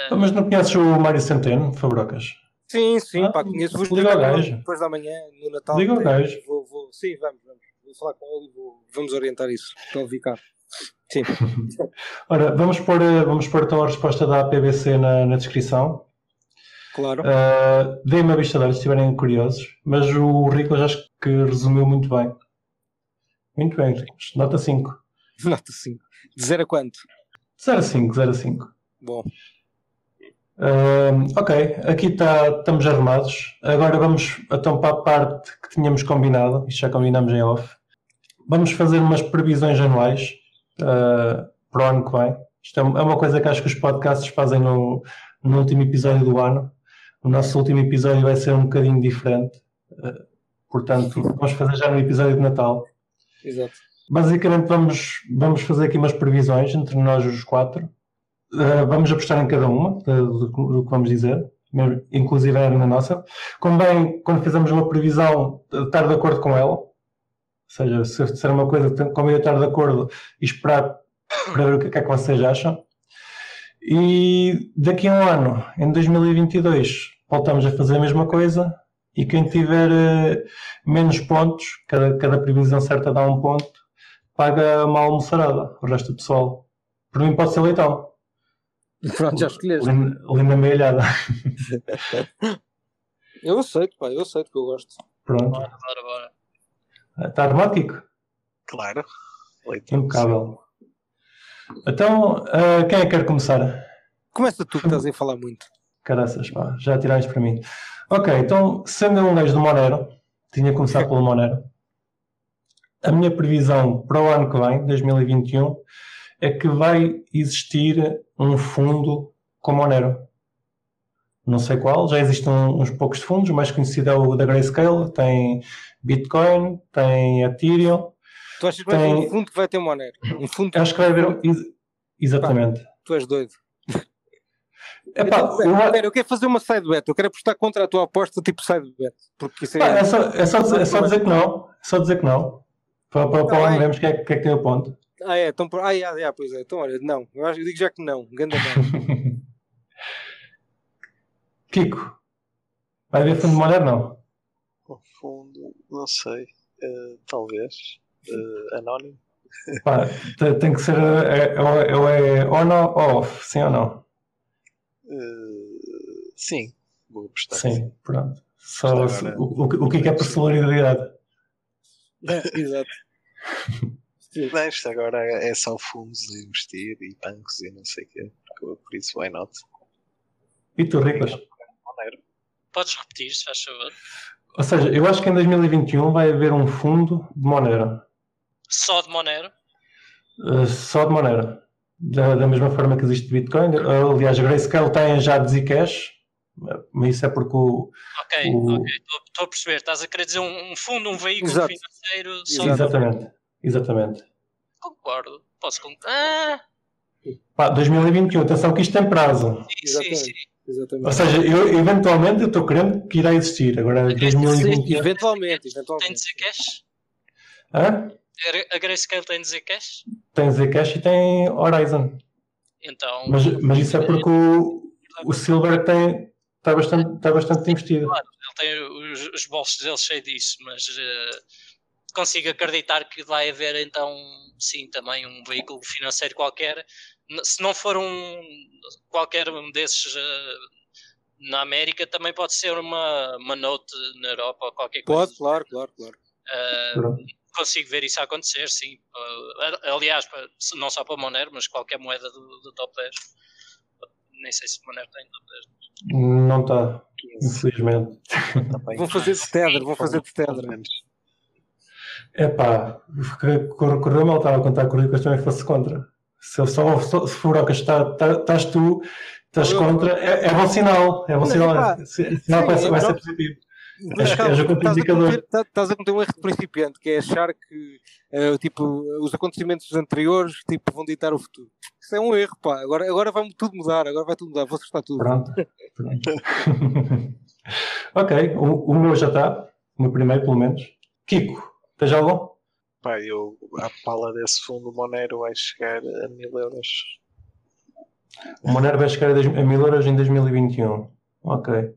Speaker 1: Ah, mas não conheces o Mário Centeno, Fabrocas?
Speaker 3: Sim, sim, ah, pá, conheço. Vou
Speaker 1: liga ao gajo.
Speaker 3: Depois da manhã, no Natal.
Speaker 1: Liga ao gajo.
Speaker 3: Vou, vou, sim, vamos, vamos. Vou falar com ele e vou, vamos orientar isso. Então, ficar. Sim.
Speaker 1: Ora, vamos pôr, vamos pôr então a resposta da APBC na, na descrição.
Speaker 3: Claro.
Speaker 1: Uh, Deem uma vista de olhos se estiverem curiosos, mas o Rico já acho que resumiu muito bem. Muito bem, Rico. Nota 5.
Speaker 3: Nota 5. De 0 a quanto?
Speaker 1: 0 a 5, 0 a 5.
Speaker 3: Bom.
Speaker 1: Uh, ok, aqui tá, estamos arrumados. Agora vamos então para a parte que tínhamos combinado. Isto já combinamos em off. vamos fazer umas previsões anuais uh, para o ano que vem. Isto é uma coisa que acho que os podcasts fazem no, no último episódio do ano. O nosso último episódio vai ser um bocadinho diferente. Uh, portanto, vamos fazer já no episódio de Natal.
Speaker 3: Exato.
Speaker 1: Basicamente, vamos, vamos fazer aqui umas previsões entre nós os quatro. Uh, vamos apostar em cada uma do, do que vamos dizer, inclusive na nossa. Convém, quando fizermos uma previsão, estar de acordo com ela. Ou seja, se ser uma coisa, convém estar de acordo e esperar para ver o que é que vocês acham. E daqui a um ano, em 2022, voltamos a fazer a mesma coisa. E quem tiver uh, menos pontos, cada, cada previsão certa dá um ponto, paga uma almoçarada. O resto do pessoal. Por mim pode ser leitão.
Speaker 3: Pronto, já escolheste.
Speaker 1: Linda, linda meilhada.
Speaker 3: eu aceito, pá, eu aceito que eu gosto.
Speaker 1: Pronto.
Speaker 2: Bora, bora, bora.
Speaker 1: Está romântico?
Speaker 4: Claro. Leitão,
Speaker 1: Impecável. Então, uh, quem é que quer começar?
Speaker 3: Começa tu que estás a falar muito.
Speaker 1: Caraças, pá, já tiraste para mim. Ok, então, sendo um gajo do Monero, tinha que começar pelo Monero. A minha previsão para o ano que vem, 2021, é que vai existir um fundo com Monero. Não sei qual, já existem uns poucos fundos, o mais conhecido é o da Grayscale, tem Bitcoin, tem Ethereum.
Speaker 3: Tu achas que vai tem... ter um fundo que vai ter Monero? Um fundo
Speaker 1: Acho que vai haver. Exatamente. Pá,
Speaker 3: tu és doido.
Speaker 1: Epá, então,
Speaker 3: eu... eu quero fazer uma side bet, eu quero apostar contra a tua aposta tipo side bet. Porque isso é...
Speaker 1: Pá, é, só, é, só, dizer, é só dizer que não. É só dizer que não. Para, para, para onde vemos quem é, que é que tem o ponto.
Speaker 3: Ah, é, então, ah, é, é, pois é. Então, olha, não. Eu, acho, eu digo já que não. Ganda não.
Speaker 1: Kiko, vai haver fundo moderno não?
Speaker 4: O fundo, não sei. Uh, talvez. Uh, anónimo.
Speaker 1: Pá, tem que ser. É, é, é on ou off? Sim ou não?
Speaker 4: Uh, sim, vou apostar.
Speaker 1: Sim, pronto. Só, agora... o, o, o que é por solidariedade?
Speaker 3: É, exato.
Speaker 4: Não, isto agora é só fundos a investir e bancos e não sei o quê. Por isso, why not?
Speaker 1: E tu, Riclas?
Speaker 2: Podes repetir, se faz favor.
Speaker 1: Ou seja, eu acho que em 2021 vai haver um fundo de Monero.
Speaker 2: Só de Monero?
Speaker 1: Uh, só de Monero. Da, da, mesma forma que existe Bitcoin. Aliás, Grayscale tem já de Zcash, mas isso é porque o.
Speaker 2: Ok, o... ok, estou a perceber. Estás a querer dizer um, um fundo, um veículo Exato. financeiro.
Speaker 1: Só Exatamente. Exatamente.
Speaker 2: Concordo. Posso concordar. Ah.
Speaker 1: Pá, 2021, atenção que isto tem prazo.
Speaker 2: Sim, sim, sim.
Speaker 3: Exatamente.
Speaker 1: Ou seja, eu eventualmente estou querendo que irá existir. Agora, 2021.
Speaker 3: Eventualmente, eventualmente.
Speaker 2: Tem Zcash?
Speaker 1: Hã?
Speaker 2: A Grayscale tem Zcash?
Speaker 1: Tem Zcash e tem Horizon.
Speaker 2: Então.
Speaker 1: Mas, mas isso é porque o, o Silver tem, está bastante, está bastante investido.
Speaker 2: Claro, ele tem os, os bolsos dele cheios disso, mas. Uh, consigo acreditar que vai haver então, sim, também um veículo financeiro qualquer. Se não for um qualquer um desses uh, na América, também pode ser uma, uma note na Europa ou qualquer
Speaker 3: coisa.
Speaker 2: Pode,
Speaker 3: claro, claro, claro.
Speaker 2: Uh, consigo ver isso acontecer, sim. Uh, aliás, não só para o Monero, mas qualquer moeda do, do top 10. Nem sei se o Monero tem top 10.
Speaker 1: Não está, infelizmente.
Speaker 3: Vão fazer de Tether, vão fazer de Tether.
Speaker 1: É pá, correu mal, estava a contar com o Ricas também fosse contra. Se, só, só, se Furocas estás tá, estás tu, estás contra, é, é bom sinal. É bom sinal. É, sinal vai, vai ser positivo. Mas,
Speaker 3: estás, a cometer, estás a cometer um erro principiante, que é achar que uh, tipo, os acontecimentos anteriores tipo, vão ditar o futuro. Isso é um erro, pá. Agora, agora vai tudo mudar, agora vai tudo mudar, vou acertar tudo.
Speaker 1: Pronto. Pronto. ok, o, o meu já está, o meu primeiro pelo menos. Kiko, Tens algum?
Speaker 4: Pá, eu, a pala desse fundo Monero vai chegar a mil euros.
Speaker 1: O Monero vai chegar a mil euros em 2021. Ok.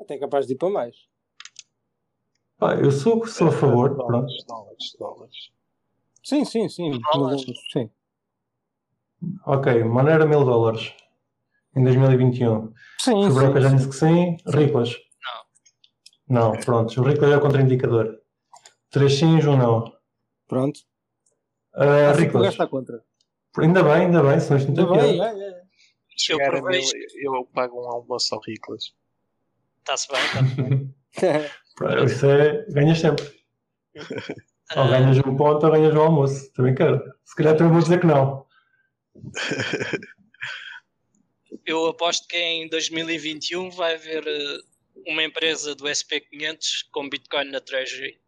Speaker 3: Até capaz de ir para mais.
Speaker 1: Pá, eu sou, sou a favor.
Speaker 4: Dólares, dólares, dólares.
Speaker 3: Sim, sim, sim. Dólares. sim.
Speaker 1: Ok, Monero a mil dólares em 2021.
Speaker 3: Sim,
Speaker 1: o sim, já disse que sim. Riclas?
Speaker 2: Não.
Speaker 1: Não, pronto. O Riclas é o contraindicador. Três sims, um não.
Speaker 3: Pronto.
Speaker 1: Uh, assim Riclas.
Speaker 3: está contra.
Speaker 1: Ainda bem, ainda bem, não
Speaker 3: tem bem, é, é.
Speaker 2: eu, provejo...
Speaker 4: eu, eu pago um almoço ao Riclas.
Speaker 2: Está-se bem, está-se bem.
Speaker 1: Isso é. Ganhas sempre. Ou ganhas um ponto ou ganhas um almoço. Também quero. Se calhar também vou dizer que não.
Speaker 2: Eu aposto que em 2021 vai haver eh, uma empresa do SP500 com Bitcoin na Treasury,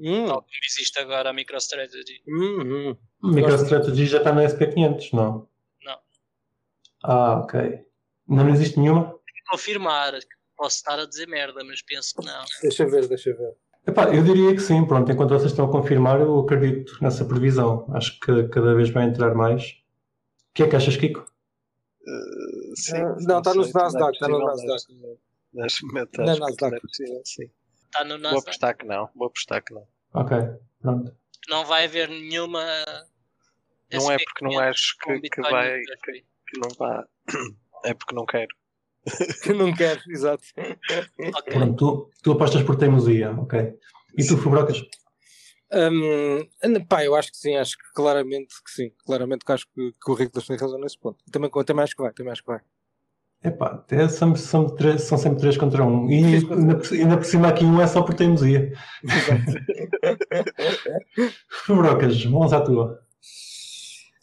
Speaker 3: Hum,
Speaker 2: tal como existe agora a MicroStrategy.
Speaker 3: hum, hum.
Speaker 1: MicroStrategy já está no SP500, não?
Speaker 2: Não.
Speaker 1: Ah, ok. Não existe nenhuma?
Speaker 2: Confirmar, posso estar a dizer merda, mas penso que não.
Speaker 3: Deixa ver, deixa ver.
Speaker 1: Epá, eu diria que sim, pronto. Enquanto vocês estão a confirmar, eu acredito nessa previsão. Acho que cada vez vai entrar mais. O que é que achas, Kiko?
Speaker 4: Uh, sim,
Speaker 3: não, está nos Nasdaq, está no Nasdaq.
Speaker 4: Neste momento
Speaker 3: Na
Speaker 4: que
Speaker 3: Nasdaq.
Speaker 4: não é possível, sim.
Speaker 2: Está no
Speaker 4: Vou
Speaker 2: Nasdaq.
Speaker 4: apostar que não, vou apostar que não.
Speaker 1: Ok, pronto.
Speaker 2: Não vai haver nenhuma.
Speaker 4: Não é
Speaker 2: SP500
Speaker 4: porque não acho que, que vai,
Speaker 2: Treasury.
Speaker 4: que não vá. É porque não quero.
Speaker 3: Que não quero, exato.
Speaker 2: Ok.
Speaker 1: Pronto, tu, tu apostas por teimosia, ok. E tu, Fubrocas?
Speaker 3: Hum, pá, eu acho que sim, acho que claramente que sim. Claramente que acho que, que o Rico tem razão nesse ponto. Também, também acho que vai, também acho que vai.
Speaker 1: Epá, até são, são, três- são sempre três contra um. E ainda, por- ainda por cima aqui um é só por teimosia. Fubrocas, vamos à tua.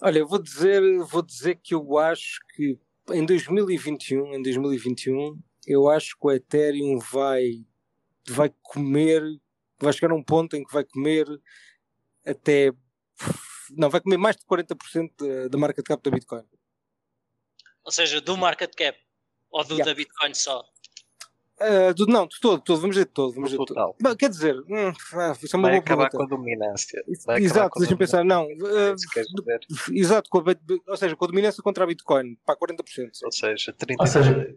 Speaker 3: Olha, eu vou dizer, vou dizer que eu acho que em 2021, em 2021, eu acho que o Ethereum vai, vai comer, vai chegar a um ponto em que vai comer até, não, vai comer mais de 40% da- da marca de cap da Bitcoin.
Speaker 2: Ou seja, do market cap ou do
Speaker 3: Yeah.
Speaker 2: da Bitcoin só.
Speaker 3: Ah, do- não, de todo, de todo, vamos dizer de todo. Vamos dizer de todo.
Speaker 4: total.
Speaker 3: Bom, Quer dizer, hum, ah, isso é uma
Speaker 4: Vai
Speaker 3: boa
Speaker 4: acabar
Speaker 3: pergunta.
Speaker 4: com a dominância. Vai
Speaker 3: Exato, deixa-me pensar, não.
Speaker 4: é queres dizer.
Speaker 3: exato, com a, bit- ou seja, com a dominância contra a Bitcoin, para 40%.
Speaker 4: Ou seja, 30,
Speaker 1: Ou seja,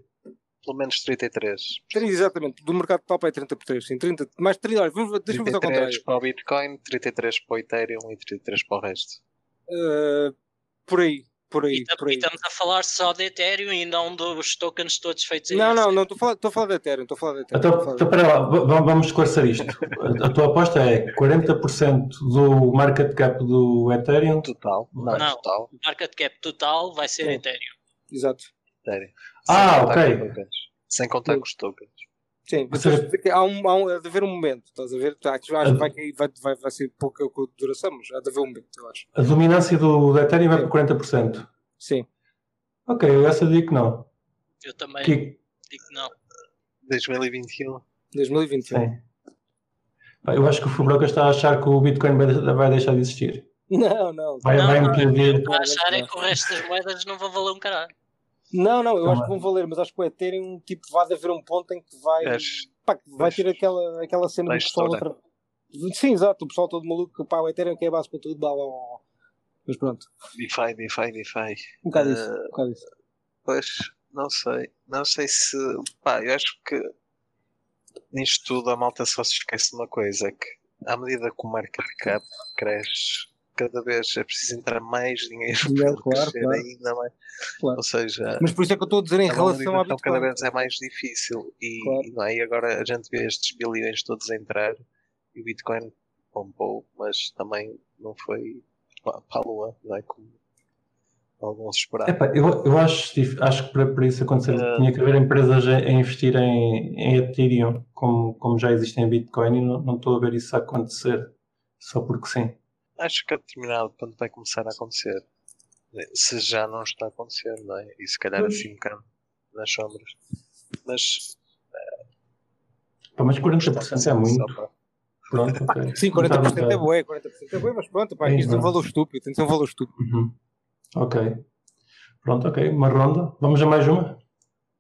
Speaker 4: pelo menos 33.
Speaker 3: Exatamente, do mercado total é 30 por 3, sim, 30, mais 30, olha, vamos, deixa-me fazer ao
Speaker 4: 33
Speaker 3: contrário.
Speaker 4: para o Bitcoin, 33 para o Ethereum e 33 para o resto.
Speaker 3: Ah, por aí, por
Speaker 2: E,
Speaker 3: aí,
Speaker 2: tam-
Speaker 3: por
Speaker 2: e
Speaker 3: aí.
Speaker 2: estamos a falar só de Ethereum e não dos tokens todos feitos em
Speaker 3: Não, não, não, estou a falar- de Ethereum, estou a falar de Ethereum.
Speaker 1: Então, então pera lá, vamos esclarecer isto. A, tua aposta é 40% do market cap do Ethereum.
Speaker 4: Total. Não,
Speaker 2: Não.
Speaker 4: total.
Speaker 2: Market cap total vai ser
Speaker 3: Sim.
Speaker 2: Ethereum.
Speaker 3: Exato.
Speaker 4: Ethereum.
Speaker 1: Ah,
Speaker 4: Sem
Speaker 1: ok.
Speaker 4: Sem contar com os tokens.
Speaker 3: Sim, mas
Speaker 1: seja-
Speaker 3: que há, um, há, um, há de haver um momento, estás a ver? Tá, Acho, que vai, vai, vai, vai ser pouca duração, mas há de haver um momento, eu acho.
Speaker 1: A dominância do, do Ethereum vai para 40%.
Speaker 3: Sim.
Speaker 1: Ok, eu essa digo que não.
Speaker 2: Eu também
Speaker 1: Kiko,
Speaker 2: digo que não.
Speaker 4: 2021.
Speaker 3: 2021.
Speaker 1: sim. Eu acho que o Fubrocas está a achar que o Bitcoin vai, vai deixar de existir.
Speaker 3: Não, não.
Speaker 1: Vai,
Speaker 2: Não,
Speaker 1: vai
Speaker 2: não,
Speaker 1: implodir.
Speaker 2: Estou a achar é que o resto das moedas não vão valer um caralho.
Speaker 3: Não, não, eu
Speaker 1: Calma.
Speaker 3: acho que vão valer, mas acho que o Ethereum tipo, vai haver um ponto em que vai,
Speaker 4: Acho-
Speaker 3: pá, que vai
Speaker 4: acho-
Speaker 3: ter aquela, aquela cena do pessoal outra. Sim, exato, o pessoal todo maluco, que, pá, o Ethereum que é a base para tudo, blá blá blá. Mas pronto,
Speaker 4: DeFi, DeFi, DeFi.
Speaker 3: um bocado isso,
Speaker 4: Ah,
Speaker 3: um bocado isso.
Speaker 4: Pois, não sei. Não sei se. Pá, eu acho que nisto tudo a malta só se esquece de uma coisa: é que à medida que o market cap cresce, cada vez é preciso entrar mais dinheiro para
Speaker 3: claro,
Speaker 4: crescer
Speaker 3: claro.
Speaker 4: ainda mais.
Speaker 3: Claro.
Speaker 4: Ou seja,
Speaker 3: Mas por isso é que eu estou a dizer em
Speaker 4: a
Speaker 3: relação à Bitcoin.
Speaker 4: cada vez é mais difícil. E,
Speaker 3: Claro.
Speaker 4: e não é? E agora a gente vê estes bilhões todos a entrar e o Bitcoin bombou, mas também não foi para a lua, não é? Como alguns esperavam.
Speaker 1: Epá, eu, eu acho, acho que para, para isso acontecer
Speaker 4: Ah.
Speaker 1: tinha que haver empresas a, a investir em, em Ethereum, como, como já existem em Bitcoin, e não, não estou a ver isso a acontecer só porque sim.
Speaker 4: Acho que a determinado ponto vai começar a acontecer. Se já não está a acontecer, não é? E se calhar
Speaker 1: Pois.
Speaker 4: assim um bocado nas sombras. Mas.
Speaker 1: Pá, mas 40% é muito. Pronto, ok.
Speaker 3: Sim, 40% é bué, 40% é bué, mas pronto, pá,
Speaker 1: Sim,
Speaker 3: isto é um valor estúpido, tem de ser um valor estúpido.
Speaker 1: Uhum. Ok. Pronto, ok. Uma ronda. Vamos a mais uma?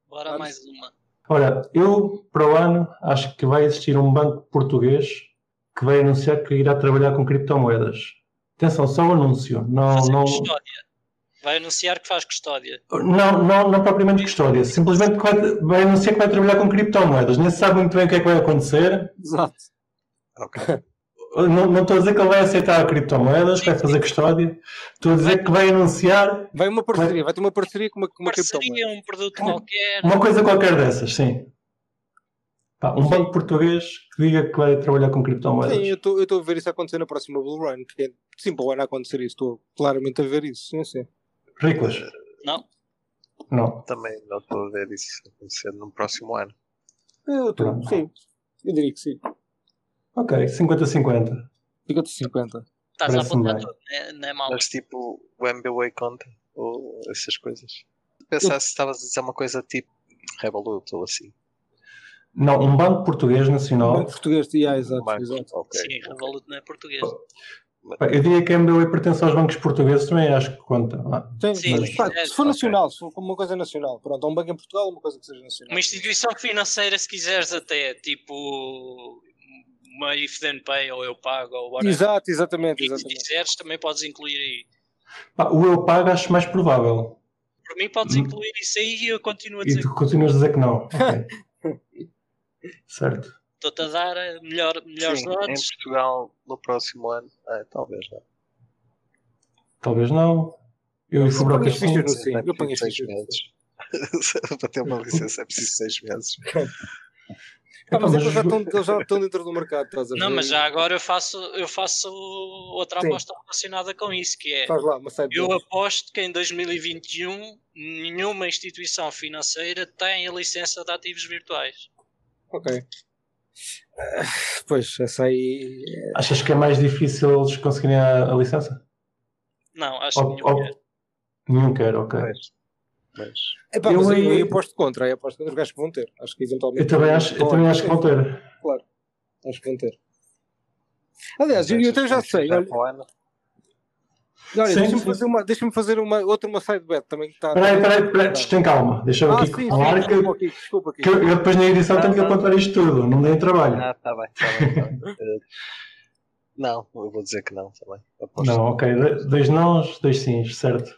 Speaker 2: Bora
Speaker 3: Vamos.
Speaker 2: mais uma.
Speaker 1: Ora, eu para o ano acho que vai existir um banco português que vai anunciar que irá trabalhar com criptomoedas. Atenção, só o anúncio. Não,
Speaker 2: Fazer
Speaker 1: não,
Speaker 2: custódia. Vai anunciar que faz custódia.
Speaker 1: não, não, não propriamente custódia. Simplesmente que vai, vai anunciar que vai trabalhar com criptomoedas. Nem se sabe muito bem o que é que vai acontecer.
Speaker 3: Exato.
Speaker 4: Ok.
Speaker 1: Não, não estou a dizer que ele vai aceitar criptomoedas, vai fazer custódia. Estou a dizer que vai anunciar
Speaker 3: Vai uma parceria, vai ter uma parceria com uma, com uma criptomoeda.
Speaker 2: Parceria, um produto qualquer.
Speaker 1: uma coisa qualquer dessas, sim. Pá, um banco português que diga que vai trabalhar com criptomoedas.
Speaker 3: Sim, eu estou eu estou a ver isso acontecer na próxima Blue Run, que é sim, para o ano acontecer isso, estou claramente a ver isso, sim, sim.
Speaker 1: Ricos?
Speaker 2: Não.
Speaker 1: Não.
Speaker 4: Também não estou a ver isso acontecer no próximo ano.
Speaker 3: Eu estou, sim, eu diria que sim.
Speaker 1: Ok, 50-50.
Speaker 3: Fica-te 50.
Speaker 2: Estás a apontar tudo, não é, não é mal.
Speaker 4: Mas tipo, o MBWay conta, ou essas coisas. Pensar se estavas a dizer uma coisa tipo Revolut ou assim.
Speaker 1: Não, um banco português nacional.
Speaker 3: Banco português, yeah, exato,
Speaker 4: Banco,
Speaker 3: exato.
Speaker 4: ok.
Speaker 2: Sim, Revolut não é português.
Speaker 1: Eu diria que a MBWay pertence aos bancos portugueses, também acho que conta. Ah,
Speaker 3: Sim,
Speaker 2: Sim,
Speaker 3: mas, pá,
Speaker 2: é,
Speaker 3: se for nacional, se for uma coisa nacional, pronto, há um banco em Portugal, uma coisa que seja nacional.
Speaker 2: Uma instituição financeira, se quiseres até, tipo uma If Then Pay ou Eu Pago ou whatever.
Speaker 3: Exato, exatamente,
Speaker 2: E se
Speaker 3: exatamente.
Speaker 2: quiseres, também podes incluir aí.
Speaker 1: pá, o eu pago acho mais provável.
Speaker 2: Por mim, podes
Speaker 1: Hum.
Speaker 2: incluir isso aí e eu continuo a
Speaker 1: E
Speaker 2: dizer
Speaker 1: tu continuas a dizer que não. Ok. certo.
Speaker 2: estou-te a dar melhor, melhores
Speaker 4: Sim, em. Portugal no próximo ano, ah, talvez não.
Speaker 1: Talvez não. Eu e o Fubrocas
Speaker 3: ponho
Speaker 1: sim.
Speaker 3: fichas no sim.
Speaker 4: É
Speaker 3: Eu ponho as fichas.
Speaker 4: Para ter uma licença é preciso seis meses.
Speaker 3: Ah, mas é que eles já, estão, eles já estão dentro do mercado, estás a ver?
Speaker 2: Não, mas já agora eu faço, eu faço outra
Speaker 3: Sim.
Speaker 2: aposta relacionada com isso, que é
Speaker 3: Faz lá,
Speaker 2: eu aposto que em 2021 nenhuma instituição financeira tem a licença de ativos virtuais.
Speaker 3: Ok. Pois, essa aí.
Speaker 1: Achas que é mais difícil eles conseguirem a, a licença?
Speaker 2: Não, acho
Speaker 1: Ou-
Speaker 2: que
Speaker 1: ou-
Speaker 2: nenhum quer.
Speaker 1: Nenhum quer, ok.
Speaker 4: Mas, mas
Speaker 3: É pá,
Speaker 1: Eu
Speaker 3: mas eu,
Speaker 1: aí-
Speaker 3: eu aposto contra, eu aposto contra os gajos que vão ter. Acho que eventualmente.
Speaker 1: Eu também acho, eu também acho que vão ter.
Speaker 3: Acho que vão ter. Aliás, eu, eu até já sei. Olha,
Speaker 4: para o ano,
Speaker 3: olha
Speaker 1: Sim,
Speaker 3: deixa-me
Speaker 1: sim.
Speaker 3: fazer, uma, deixa fazer uma, outra uma side bet também que está.
Speaker 1: Peraí, peraí, peraí, tem calma. Deixa eu
Speaker 3: Ah,
Speaker 1: aqui
Speaker 3: sim,
Speaker 1: falar
Speaker 3: sim,
Speaker 1: que,
Speaker 3: desculpa aqui, desculpa aqui.
Speaker 1: que eu, depois na edição tenho que apontar isto tudo. Não dei trabalho.
Speaker 4: Ah, tá bem, tá bem. Tá bem. Eh, não, eu vou dizer que não também. Aposto.
Speaker 1: Não, ok. Dois nãos, dois sims, certo.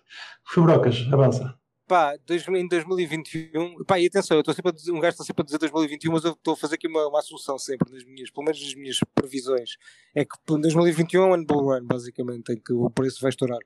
Speaker 1: Fubrocas, avança.
Speaker 3: Pá, dois- em 2021, pá, e atenção, eu estou sempre a dizer, um gajo está sempre a dizer 2021, mas eu estou a fazer aqui uma, uma assunção sempre, nas minhas, pelo menos nas minhas previsões. É que em 2021 é um ano bull run, basicamente, em que o preço vai estourar.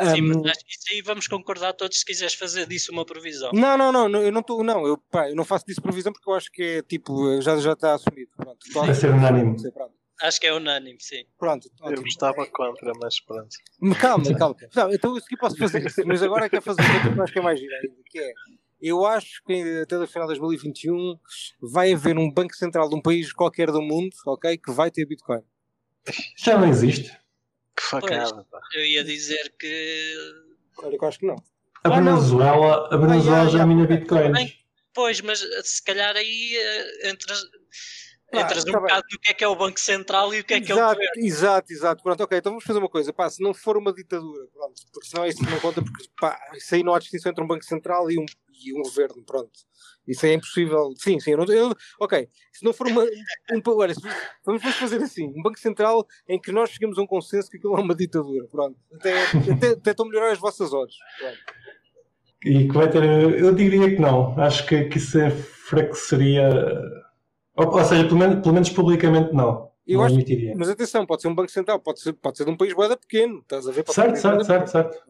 Speaker 2: Sim,
Speaker 3: Ahm,
Speaker 2: mas acho que isso aí vamos concordar todos se quiseres fazer disso uma previsão.
Speaker 3: Não, não, não, não, eu não estou, não, eu, pá, eu não faço disso previsão porque eu acho que é tipo, já, já está assumido. Pronto,
Speaker 1: Vai ser unânime.
Speaker 3: Pronto,
Speaker 2: Acho que é unânime, sim.
Speaker 3: pronto,
Speaker 4: Eu
Speaker 3: ótimo.
Speaker 4: estava contra, mas pronto.
Speaker 3: Calma, calma. Não, então isso aqui posso fazer isso, mas agora é que é fazer outra que eu acho que é mais gira ainda, que é, eu acho que até o final de 2021 vai haver um banco central de um país qualquer do mundo, ok, que vai ter Bitcoin.
Speaker 1: Já não existe.
Speaker 4: Que facada, pá.
Speaker 2: Eu ia dizer que.
Speaker 3: Olha, que eu acho que não.
Speaker 1: A
Speaker 3: Ah.
Speaker 1: Venezuela, a Venezuela
Speaker 3: Ah,
Speaker 1: já
Speaker 3: já,
Speaker 1: mina
Speaker 3: ok.
Speaker 1: bitcoins.
Speaker 2: Bem, Pois, mas se calhar aí eh, entras,
Speaker 3: Ah,
Speaker 2: entras um
Speaker 3: tá bem.
Speaker 2: bocado no que é que é o Banco Central e o que é que é o governo.
Speaker 3: exato, exato. Pronto, ok, então vamos fazer uma coisa. Pá, se não for uma ditadura, pronto, porque senão isso não conta, porque pá, isso aí não há distinção entre um banco central e um, e um governo, pronto. Isso é impossível. Sim, sim, eu não, eu- ok. Se não for uma. Um, olha, vamos, vamos fazer assim: um banco central em que nós chegamos a um consenso que aquilo é uma ditadura, pronto. Até, até, até estão a melhorar as vossas odds. Pronto.
Speaker 1: E que vai ter. Eu diria que não. Acho que, que isso enfraqueceria. Ou, ou seja, pelo menos, pelo menos publicamente não.
Speaker 3: Eu
Speaker 1: não
Speaker 3: acho-
Speaker 1: admitiria.
Speaker 3: Mas atenção, pode ser um banco central, pode ser, pode ser de um país boeda pequeno, estás a ver? Pode
Speaker 1: Certo, certo, certo, certo.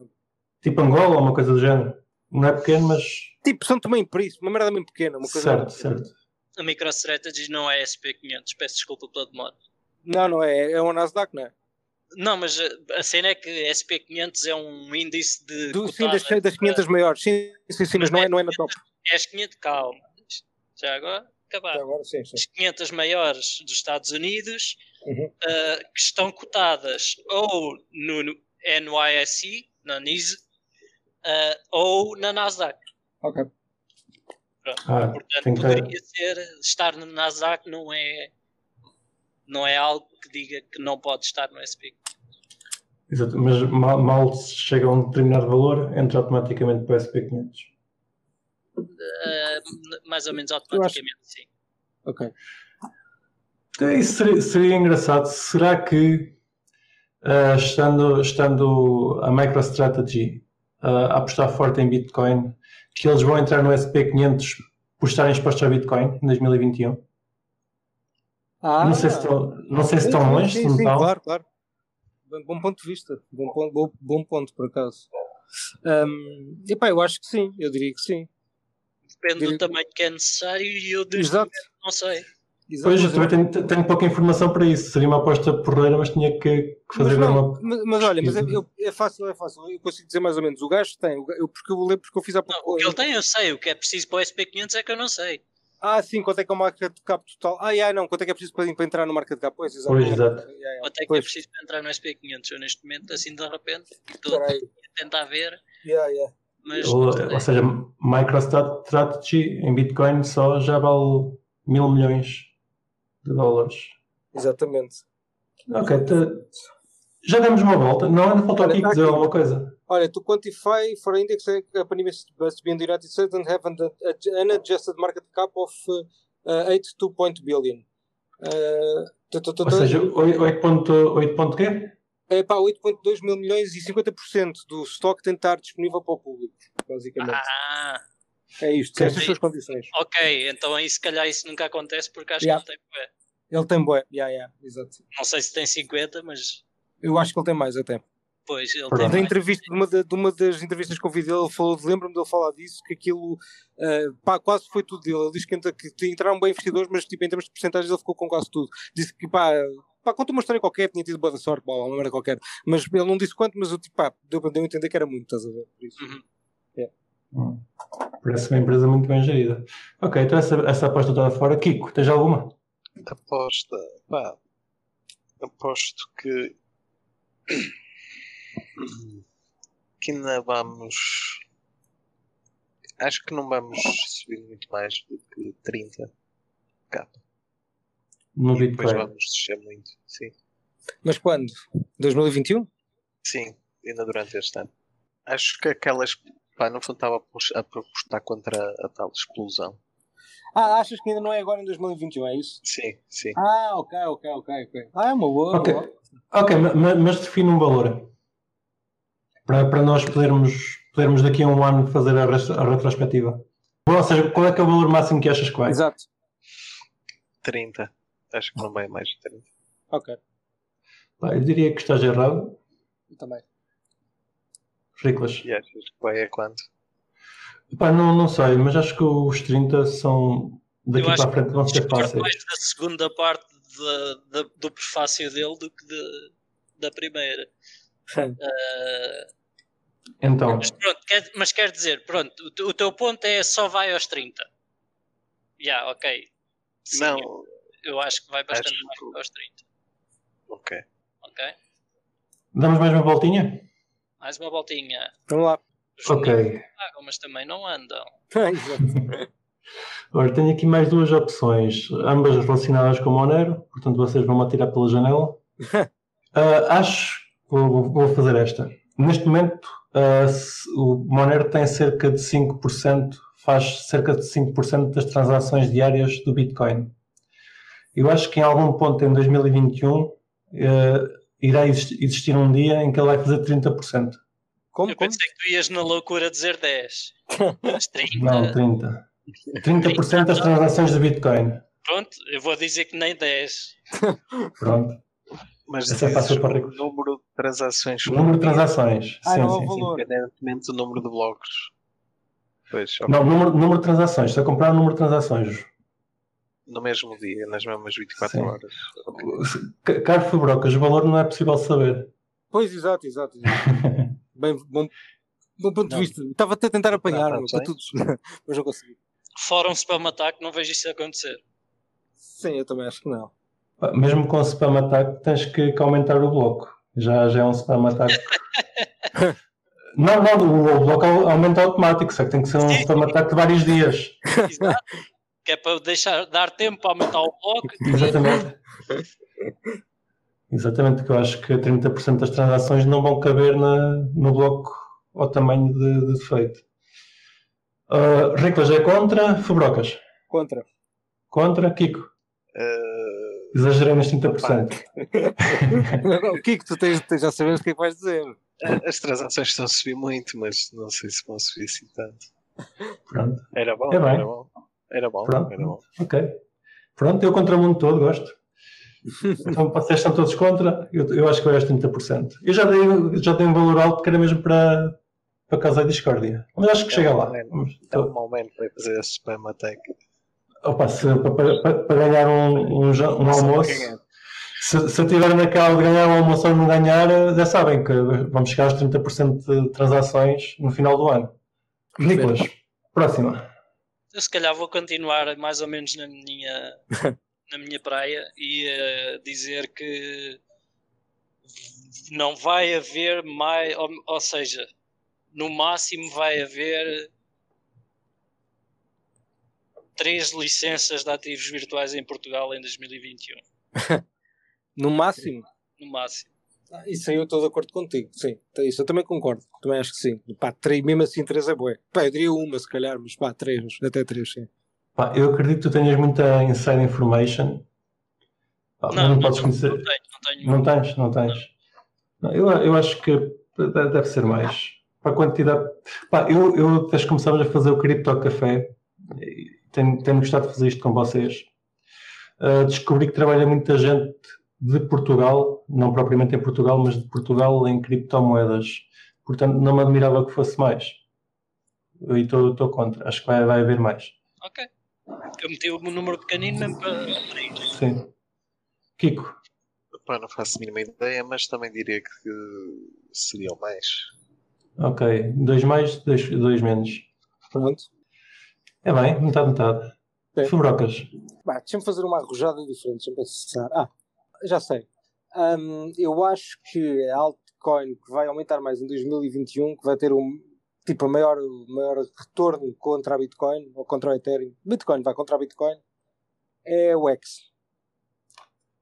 Speaker 1: Tipo Angola ou uma coisa do género. Não é pequeno, mas.
Speaker 3: Tipo, São Tomé e Príncipe, uma merda bem pequena, uma coisa.
Speaker 1: Certo, certo.
Speaker 2: A MicroStrategy não é SP500, peço desculpa pela demora.
Speaker 3: Não, não é, é um Nasdaq, não é?
Speaker 2: Não, mas a cena é que SP500 é um índice de.
Speaker 3: Do, sim, das, das 500 maiores, sim, sim, sim, mas não é, não é na top.
Speaker 2: É as 500, calma. Já agora, acabar.
Speaker 3: Agora sim, sim.
Speaker 2: As 500 maiores dos Estados Unidos
Speaker 3: Uhum.
Speaker 2: eh, que estão cotadas ou no no NYSE, na NYSE, eh, ou na Nasdaq.
Speaker 3: Ok.
Speaker 1: Ah,
Speaker 2: Portanto, poderia ser, estar no Nasdaq não é, não é algo que diga que não pode estar no SP.
Speaker 1: Exato, mas mal, mal se chega a um determinado valor, entra automaticamente para o SP500.
Speaker 2: Eh, mais ou menos automaticamente, sim.
Speaker 3: Ok.
Speaker 1: Então, isso seria, seria engraçado. Será que, ah, estando, estando a MicroStrategy ah, a apostar forte em Bitcoin, que eles vão entrar no SP500 por estarem expostos a Bitcoin em 2021?
Speaker 3: Ah,
Speaker 1: não sei se estão, não sei se estão longe,
Speaker 3: Sim, sim, claro, claro. Bom, bom ponto de vista. Bom ponto, bom, bom ponto por acaso. Um, epá, eu acho que sim, eu diria que sim.
Speaker 2: Depende do tamanho que é necessário e eu
Speaker 3: Exato.
Speaker 2: momento não sei.
Speaker 3: Exato,
Speaker 1: Pois, eu também tenho, tenho pouca informação para isso. Seria uma aposta porreira, mas tinha que, que
Speaker 3: Mas,
Speaker 1: fazer
Speaker 3: não,
Speaker 1: uma.
Speaker 3: mas, mas olha, mas é, eu- é fácil, é fácil. Eu consigo dizer mais ou menos. O gajo tem, eu, porque eu lembro porque eu fiz há
Speaker 2: Não,
Speaker 3: pouco.
Speaker 2: o que ele tem eu sei, o que é preciso para o SP500 é que eu não sei.
Speaker 3: Ah, sim, quanto é que é o market cap total? Ah, yeah, não, quanto é que é preciso para, para entrar no market cap? Pois,
Speaker 1: Pois,
Speaker 3: exatamente.
Speaker 1: exato.
Speaker 3: Yeah, yeah.
Speaker 2: Quanto é que é
Speaker 3: Pois,
Speaker 2: preciso para entrar no SP500? Eu neste momento, assim de repente, estou a tentar ver,
Speaker 3: Yeah, yeah.
Speaker 2: Mas
Speaker 1: Ou, ou seja, MicroStrategy em Bitcoin só já vale mil milhões de dólares.
Speaker 3: Exatamente.
Speaker 1: Ok, já demos uma volta. Não, ainda faltou
Speaker 3: Olha,
Speaker 1: aqui
Speaker 3: tá
Speaker 1: dizer
Speaker 3: aqui.
Speaker 1: alguma coisa.
Speaker 3: Olha, to quantify for index, a company must be in the United States and have an an adjusted market cap of uh, 82 point billion. Uh, tu- tu- tu-
Speaker 1: Ou seja, 8.8 ponto quê?
Speaker 3: É pá, 8.2 mil milhões e 50% do estoque tem de estar disponível para o público, basicamente.
Speaker 2: Ah,
Speaker 3: é isto, estas são as condições.
Speaker 2: ok, então aí se calhar isso nunca acontece porque acho
Speaker 3: Yeah.
Speaker 2: que ele tem bué.
Speaker 3: Ele tem boé, yeah, yeah, exato.
Speaker 2: Não sei se tem 50, mas
Speaker 3: Eu acho que ele tem mais até.
Speaker 2: Pois ele
Speaker 1: Pronto.
Speaker 2: tem
Speaker 3: Da
Speaker 2: mais.
Speaker 3: entrevista, de uma, da- de uma das entrevistas que eu vi dele, ele falou, lembro-me dele falar disso, que aquilo eh, pá, quase foi tudo dele. Ele disse que, entra- que entraram bem investidores, mas tipo, em termos de porcentagens ele ficou com quase tudo. Disse que pá, pá conta uma história qualquer, tinha tido boa sorte, pá, uma merda qualquer. Mas ele não disse quanto, mas eu tipo, pá, deu para entender que era muito, estás a ver? Por isso.
Speaker 2: Uhum.
Speaker 1: Hum. Parece uma empresa muito bem gerida. Ok, então essa, essa aposta toda fora. Kiko, tens alguma?
Speaker 4: Aposta, pá, aposto que que ainda vamos acho que não vamos subir muito mais do que 30 capa
Speaker 1: No
Speaker 4: e depois
Speaker 1: Bitcoin.
Speaker 4: vamos descer muito, sim,
Speaker 3: Mas quando? 2021?
Speaker 4: sim, ainda durante este ano. Acho que aquelas, pá, no fundo estava a pos- a apostar contra a tal explosão.
Speaker 3: Ah, achas que ainda não é agora em 2021, é isso?
Speaker 4: Sim, sim.
Speaker 3: Ah, ok, ok, ok. ok. Ah, é uma boa.
Speaker 1: Ok.
Speaker 3: boa.
Speaker 1: Ok, ma- ma- mas define um valor. Para, para nós podermos, podermos daqui a um ano fazer a, a retrospectiva. Ou seja, qual é que é o valor máximo que achas que vai?
Speaker 3: Exato.
Speaker 4: 30. Acho que não vai mais de 30.
Speaker 3: Ok,
Speaker 1: Pá, eu diria que estás errado.
Speaker 3: eu também.
Speaker 1: Riclas.
Speaker 4: E achas que vai a quanto?
Speaker 1: Pá, não, não sei, mas acho que os 30 são daqui para a frente vão ser fáceis.
Speaker 2: mais da segunda parte da- da- do prefácio dele do que de- da primeira. Ah,
Speaker 1: Então,
Speaker 2: mas pronto, quer, mas quer dizer, pronto, o, o teu ponto é só vai aos 30. Já, ok. Sim,
Speaker 4: não,
Speaker 2: eu, eu acho que vai bastante mais
Speaker 4: que-
Speaker 2: aos 30.
Speaker 4: ok.
Speaker 2: Ok?
Speaker 1: damos mais uma voltinha?
Speaker 2: Mais uma voltinha.
Speaker 3: Vamos lá.
Speaker 2: Os
Speaker 1: Ok.
Speaker 2: pagam, mas também não andam.
Speaker 3: Exato.
Speaker 1: Ora, tenho aqui mais duas opções, ambas relacionadas com o Monero, portanto vocês vão-me atirar pela janela. Ah, acho, vou- vou fazer esta. Neste momento, ah, se- o Monero tem cerca de 5%, faz cerca de 5% das transações diárias do Bitcoin. Eu acho que em algum ponto em 2021 eh, irá existir, existir um dia em que ele vai fazer 30%.
Speaker 3: Como?
Speaker 2: Eu
Speaker 3: Como?
Speaker 2: pensei que tu ias na loucura dizer 10. Mas 30.
Speaker 1: Não, 30%. 30% das transações do Bitcoin.
Speaker 2: Pronto, eu vou dizer que nem 10.
Speaker 1: Pronto.
Speaker 4: Mas
Speaker 1: Essa é para
Speaker 4: o número de transações
Speaker 1: O número de transações.
Speaker 3: Ah,
Speaker 1: sim,
Speaker 3: não,
Speaker 1: sim,
Speaker 3: o
Speaker 1: sim.
Speaker 4: independentemente do número de blocos. Pois, ok.
Speaker 1: Não, número, número de transações. Se eu comprar o número de transações.
Speaker 4: no mesmo dia, nas mesmas 24
Speaker 1: Sim.
Speaker 4: horas. Ok.
Speaker 1: C- Caro Fabrocas, o valor não é possível saber.
Speaker 3: Pois, exato, exato. exato. Bem, bom, bom ponto de
Speaker 4: Não.
Speaker 3: vista. Estava até a tentar apanhar,
Speaker 4: Não, não
Speaker 3: para todos. Mas não consegui.
Speaker 2: Fórum spam attack, não vejo isso acontecer.
Speaker 3: Sim, eu também acho que não.
Speaker 1: Mesmo com spam attack, tens que, que aumentar o bloco. Já, já é um spam attack. não, não, o, bloco aumenta automático, só que tem que ser um
Speaker 2: Sim.
Speaker 1: spam attack de vários dias.
Speaker 2: Exato. que é para deixar, dar tempo para aumentar o bloco.
Speaker 1: Exatamente. Exatamente, que eu acho que 30% das transações não vão caber na, no bloco ao tamanho de, de defeito. Uh, Riclas é contra, Fabrocas.
Speaker 3: Contra.
Speaker 1: Contra, Kiko.
Speaker 4: Eh,
Speaker 1: Exagerei nos 30%.
Speaker 3: o Kiko, tu tens, tens, já sabemos o que é que vais dizer.
Speaker 4: as transações estão a subir muito, mas não sei se vão subir assim tanto.
Speaker 1: Pronto,
Speaker 4: Era bom,
Speaker 1: É
Speaker 4: era bom. Era bom,
Speaker 1: Pronto.
Speaker 4: era bom.
Speaker 1: ok. Pronto, eu contra o mundo todo, gosto. Então, vocês estão todos contra, eu, eu acho que vai aos 30%. Eu já dei, já dei um valor alto que era mesmo para, para causar discórdia. Mas acho que
Speaker 4: É
Speaker 1: chega
Speaker 4: um
Speaker 1: lá.
Speaker 4: momento.
Speaker 1: Vamos-
Speaker 4: É um momento para fazer esse spam attack.
Speaker 1: Opa, se, para, para- para ganhar um, um, um almoço,
Speaker 4: ganhar.
Speaker 1: se, se eu tiver naquela de ganhar um almoço ou não ganhar, já sabem que vamos chegar aos 30% de transações no final do ano. Nicolas, próxima.
Speaker 2: Eu se calhar vou continuar mais ou menos na minha, na minha praia e uh, dizer que não vai haver mais, ou, ou seja, no máximo vai haver três licenças de ativos virtuais em Portugal em 2021.
Speaker 3: no máximo?
Speaker 2: No máximo.
Speaker 3: Ah, isso aí eu estou de acordo contigo, sim. Isso eu também concordo. Também acho que sim. Pá, três, mesmo assim, três é boé. Pá, eu diria uma, se calhar, mas pá, três, até três, sim.
Speaker 1: Pá, eu acredito que tu tenhas muita inside information. Pá, não, não, não, podes conhecer. Não, tenho, não, tenho. não tens, não tens. Não. eu, eu acho que deve ser mais. Para a quantidade. Pá, eu, eu desde que começámos a fazer o Cripto Café, tenho, tenho gostado de fazer isto com vocês. Uh, descobri que trabalha muita gente de Portugal, não propriamente em Portugal, mas de Portugal em criptomoedas. Portanto, não me admirava que fosse mais. Eu estou contra. Acho que vai, vai haver mais.
Speaker 2: Ok. Eu meti um número pequenino mesmo para.
Speaker 1: Sim. Kiko.
Speaker 4: Pá, não faço a mínima ideia, mas também diria que seriam mais.
Speaker 1: Ok. Dois mais, dois, dois menos.
Speaker 3: Pronto.
Speaker 1: É bem, metade, metade. Fubrocas.
Speaker 3: Deixa-me fazer uma arrojada diferente. Deixa-me pensar. Ah, já sei. Um, eu acho que a altcoin que vai aumentar mais em 2021, que vai ter um tipo a maior, maior retorno contra a Bitcoin ou contra o Ethereum. Bitcoin vai contra a Bitcoin é o X.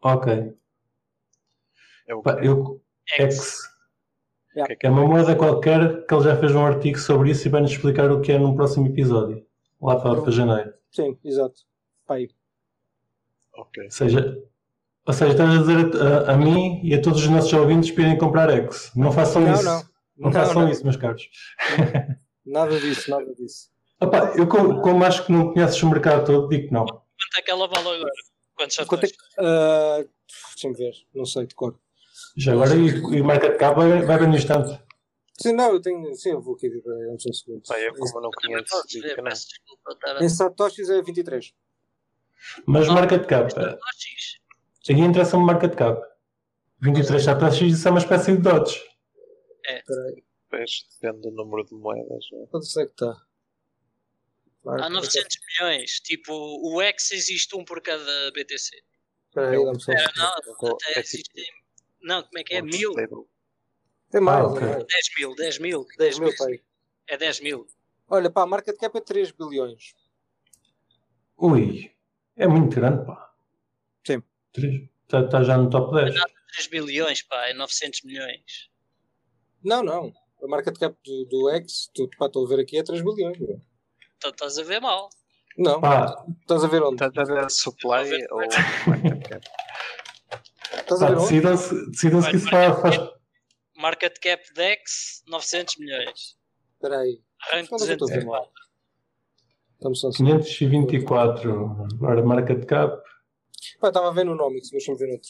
Speaker 1: Ok. É o eu, X. Yeah. É uma moeda qualquer que ele já fez um artigo sobre isso e vai-nos explicar o que é num próximo episódio. Lá para, para janeiro.
Speaker 3: Sim, exato. Pai.
Speaker 4: Ok.
Speaker 1: Ou seja, ou seja, estás a dizer a, a, mim e a todos os nossos ouvintes para irem comprar X. Não façam não, isso. Não, não. não façam não. isso, meus caros.
Speaker 3: Nada disso, nada disso.
Speaker 1: Opa, eu, como, como, acho que não conheces o mercado todo, digo que não. Quanto
Speaker 2: é que ela vale agora? Quantos já
Speaker 3: Quanto é que, uh, Deixa-me ver, não sei de cor.
Speaker 1: Já agora, e, e o market cap vai, vai bem no instante.
Speaker 3: Sim, não, eu tenho. Sim, eu vou aqui ver uns segundos.
Speaker 4: Pai, eu como não conheço.
Speaker 3: Em Satoshis é 23.
Speaker 1: Mas market cap. Satoshis? Aqui interessa-me market cap. 23 satoshis, isso é uma espécie de dots.
Speaker 2: É.
Speaker 4: Pois, depende do número de moedas.
Speaker 3: Quanto é que está?
Speaker 2: Há 900 milhões. Tipo, o X existe um por cada BTC.
Speaker 3: Espera aí, dá-me só
Speaker 2: Não, até existe. Não, como é que é? Mil?
Speaker 3: Tem mais, ah,
Speaker 2: okay. 10 mil, 10 mil. 10 mil, pai. É 10 mil.
Speaker 3: Olha, pá, a market cap é 3 bilhões.
Speaker 1: Ui, é muito grande, pá.
Speaker 3: Sim.
Speaker 1: Está tá já no top 10. Não,
Speaker 2: 3 bilhões, pá, é 900 milhões.
Speaker 3: Não, não. A market cap do, do X, tu, pá, estou a ver aqui, é 3 bilhões. Bro.
Speaker 2: Então estás a ver mal.
Speaker 3: Não, pá. estás a ver onde?
Speaker 4: Estás a ver a supply ou market cap?
Speaker 3: Estás a ver onde?
Speaker 1: Decidam-se que isso faz, faz...
Speaker 2: Market cap DEX, 900 milhões.
Speaker 3: Espera aí.
Speaker 2: Arranque 224.
Speaker 1: Estamos 524. Agora market cap.
Speaker 3: Pá, estava a ver no Nomics, deixa-me ver outro.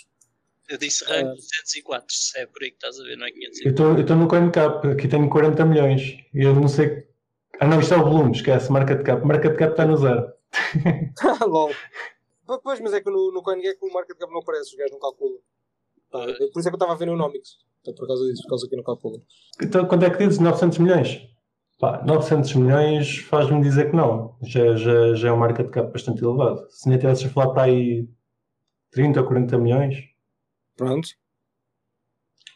Speaker 2: Eu disse rank uh, 204, se é por aí que estás a ver, não é 500.
Speaker 1: Eu estou no CoinCap, aqui tenho 40 milhões. E eu não sei. Ah, não, isto é o volume, esquece, market cap. Market cap está no zero.
Speaker 3: Ah, LOL. Pois, mas é que no, no CoinGecko o market cap não aparece, os gajos não calculam. Tá, por isso é que eu estava a ver no Nomics. Então, por causa disso, por causa que não calculam.
Speaker 1: Então, quanto é que dizes? 900 milhões? Pá, 900 milhões faz-me dizer que não. Já, já, já é um market cap bastante elevado. Se nem tivesses a falar para aí 30 ou 40 milhões.
Speaker 3: Pronto.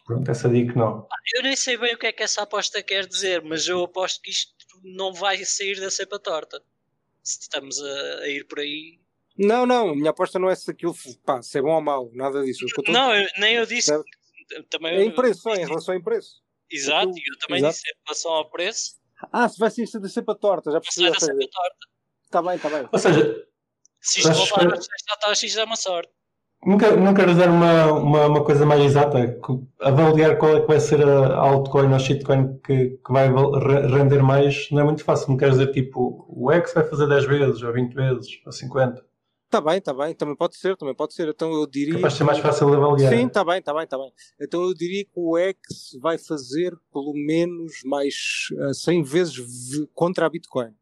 Speaker 1: Pronto, essa dica não.
Speaker 2: Eu nem sei bem o que é que essa aposta quer dizer, mas eu aposto que isto não vai sair da cepa torta. Se estamos a, a ir por aí.
Speaker 3: Não, não, a minha aposta não é se aquilo pá, se é bom ou mau, nada disso.
Speaker 2: Eu não, eu, nem eu disse.
Speaker 3: Também é em preço, em relação em preço.
Speaker 2: Exato, aquilo, eu também exato. disse em relação ao preço.
Speaker 3: Ah, se vai sair da cepa torta, já percebi.
Speaker 2: Sai da cepa torta.
Speaker 3: Está bem, está bem.
Speaker 1: Ou seja,
Speaker 2: se isto voltar a sexta taxa, isto é uma sorte.
Speaker 1: Nunca, não quero dar uma, uma, uma, coisa mais exata, avaliar qual é que vai ser a altcoin ou shitcoin que, que vai render mais não é muito fácil. Não quero dizer tipo o X vai fazer 10 vezes, ou 20 vezes, ou 50.
Speaker 3: Está bem, está bem, também pode ser, também pode ser. Então eu diria.
Speaker 1: Vai ser mais fácil de avaliar.
Speaker 3: Sim, está bem, está bem, está bem. Então eu diria que o X vai fazer pelo menos mais uh, eh, 100 vezes contra a Bitcoin.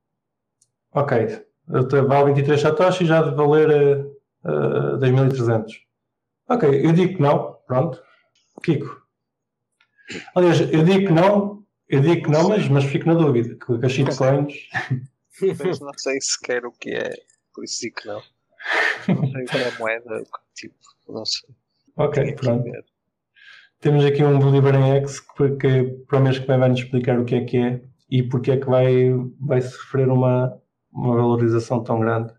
Speaker 1: Ok. Vale 23 Satoshi já de valer. Uh uh, 2300. Ok, eu digo que não, pronto. Kiko. Aliás, eu digo que não, eu digo que não, mas, mas fico na dúvida, que as shitcoins...
Speaker 4: Mas não sei sequer o que é, por isso digo que não. Não sei que é a moeda, tipo, não sei.
Speaker 1: Ok, pronto.
Speaker 4: ver.
Speaker 1: Temos aqui um Believer em X que, que para o mês que vem vai nos explicar o que é que é e porque é que vai, vai sofrer uma, uma valorização tão grande.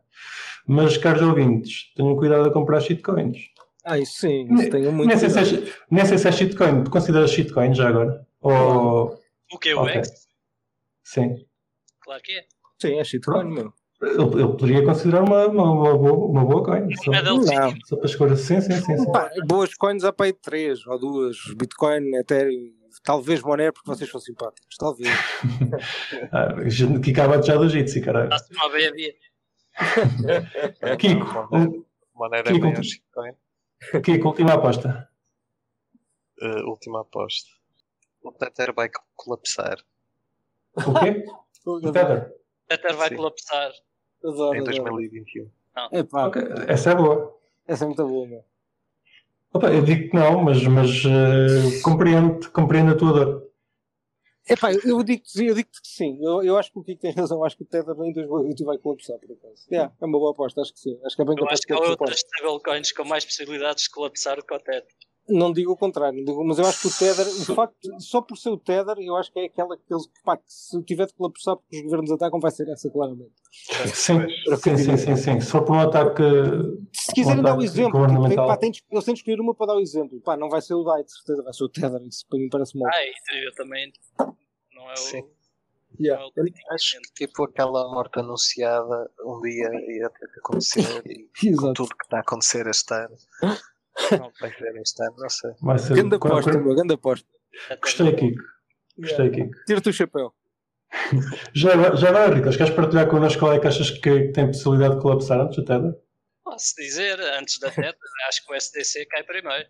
Speaker 1: Mas, caros ouvintes, tenham cuidado a comprar shitcoins.
Speaker 3: Ah, isso sim, isso tenho muito.
Speaker 1: Nem sei, se
Speaker 3: cuidado.
Speaker 1: é, nem sei se é shitcoin. Tu consideras shitcoin já agora? Ou...
Speaker 2: O que é o
Speaker 1: Ok.
Speaker 2: X?
Speaker 1: Sim.
Speaker 2: Claro que é.
Speaker 3: Sim, é shitcoin, meu.
Speaker 1: Ele, ele poderia considerar uma, uma, uma boa, uma boa coin. Só,
Speaker 3: Não.
Speaker 1: só para escolher. Sim, sim, sim. sim.
Speaker 3: Pá, boas coins a pai de três ou duas. Bitcoin, Ethereum, talvez Monero, porque vocês são simpáticos. Talvez.
Speaker 1: Ah, que acaba já do Jitsi, caralho.
Speaker 2: Dá-se uma BB.
Speaker 1: Kiko,
Speaker 4: Monero, é
Speaker 1: Kiko.
Speaker 4: maior shitcoin.
Speaker 1: Kiko, última aposta.
Speaker 4: Uh, última aposta. O Tether vai colapsar
Speaker 1: O quê? O Tether.
Speaker 2: Tether vai
Speaker 4: Sim.
Speaker 2: colapsar.
Speaker 3: Adoro,
Speaker 4: em
Speaker 3: adoro.
Speaker 4: 2021.
Speaker 3: É pá,
Speaker 1: Ok, Essa é boa.
Speaker 3: essa é muito boa, meu.
Speaker 1: Opa, eu digo que não, mas, mas eh, compreendo, compreendo a tua dor.
Speaker 3: É pá, eu eu digo, eu digo que sim. Eu, eu acho que o Kiko tem razão. Acho que o Tether em 2020 vai colapsar, por acaso. Yeah, é uma boa aposta, acho que sim. Acho que é bem
Speaker 2: Eu
Speaker 3: capaz
Speaker 2: acho
Speaker 3: de
Speaker 2: que há
Speaker 3: colapsar.
Speaker 2: outras stablecoins com mais possibilidades de colapsar do que o Tether.
Speaker 3: Não digo o contrário, digo- mas eu acho que o Tether, o facto, só por ser o Tether, eu acho que é aquela que eles, pá, que se tiver de colapsar porque os governos atacam, vai ser essa, claramente.
Speaker 1: Sim, sim, sim, sim, sim. For por um ataque.
Speaker 3: Se quiserem
Speaker 1: Um
Speaker 3: dar o
Speaker 1: ataque
Speaker 3: exemplo, tem,
Speaker 1: governamental.
Speaker 3: pá, tem eles têm de escolher uma para dar o exemplo. Pá, não vai ser o DAI, de certeza, vai ser o Tether. Isso para mim parece mal.
Speaker 2: Ah, e eu também. Não é o.
Speaker 4: Sim.
Speaker 3: Yeah.
Speaker 2: não é o
Speaker 4: Acho que tipo aquela morte anunciada um dia ia ter que acontecer e com tudo que está a acontecer este ano. Não vai ser este ano, não sei.
Speaker 1: Vai ser.
Speaker 3: Grande
Speaker 1: quando-
Speaker 3: aposta, meu, grande aposta.
Speaker 1: Gostei, Kiko. Gostei, Kiko.
Speaker 3: Tira-te o chapéu.
Speaker 1: Já, agora- Ricas, queres partilhar connosco qual é que achas que tem possibilidade de colapsar antes do Tether?
Speaker 2: Posso dizer, antes da Tether, acho que o SDC cai primeiro.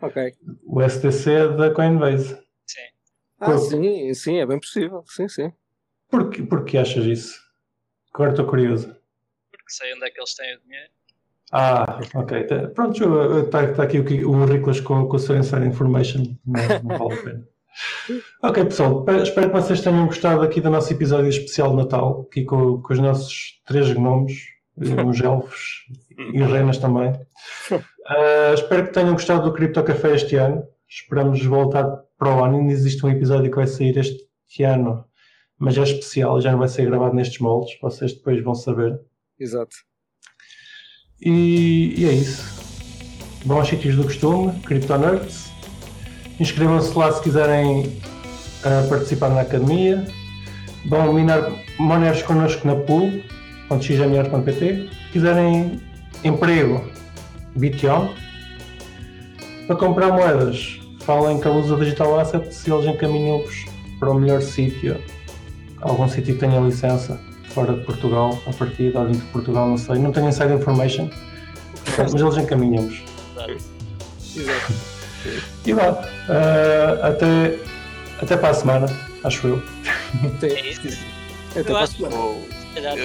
Speaker 3: Ok.
Speaker 1: O STC é da Coinbase.
Speaker 2: Sim.
Speaker 3: Ah,
Speaker 1: Qual?
Speaker 3: sim, sim, é bem possível. Sim, sim.
Speaker 1: Porquê, porquê achas isso? Agora estou curioso.
Speaker 2: Porque sei onde é que eles têm o dinheiro.
Speaker 1: Ah, ok. Tá- Pronto, está tá aqui o, o Riclas com, com o seu inside information. Não, não vale a pena. Ok, pessoal, pe- espero que vocês tenham gostado aqui do nosso episódio especial de Natal, aqui com, com os nossos três gnomos, eh, uns elfos e renas também. Ah, espero que tenham gostado do Cripto Café este ano. Esperamos voltar para o ano. Ainda existe um episódio que vai sair este ano, mas é especial, já não vai ser gravado nestes moldes. Vocês depois vão saber.
Speaker 3: Exato.
Speaker 1: E, e é isso. Vão aos sítios do costume, CryptoNerds. Inscrevam-se lá se quiserem ah, participar na academia. Vão minar moneros connosco na pool.xmr.pt. Se quiserem emprego, Bition. Para comprar moedas, falem com a Lusa Digital Asset se eles encaminham-vos para o melhor sítio. Algum sítio que tenha licença fora de Portugal, a partir ou dentro de Portugal, não sei. Não tenho inside information, mas eles encaminham-vos.
Speaker 3: Exato.
Speaker 1: E vá, ah, até, até para a semana, acho eu.
Speaker 2: É isso.
Speaker 3: Até
Speaker 2: Eu
Speaker 3: para a
Speaker 2: acho
Speaker 3: semana.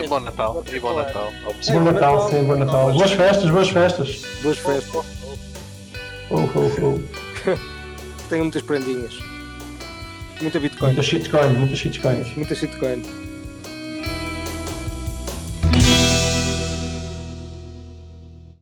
Speaker 4: Bom Natal e bom Natal.
Speaker 1: Bom
Speaker 3: Natal,
Speaker 1: sim, bom Natal. Boas festas, boas festas.
Speaker 3: Boas festas.
Speaker 1: Oh, oh, oh.
Speaker 3: Tenho muitas prendinhas. Muita Bitcoin.
Speaker 1: Muitas shitcoins, muitas shitcoins.
Speaker 3: Muita shitcoin.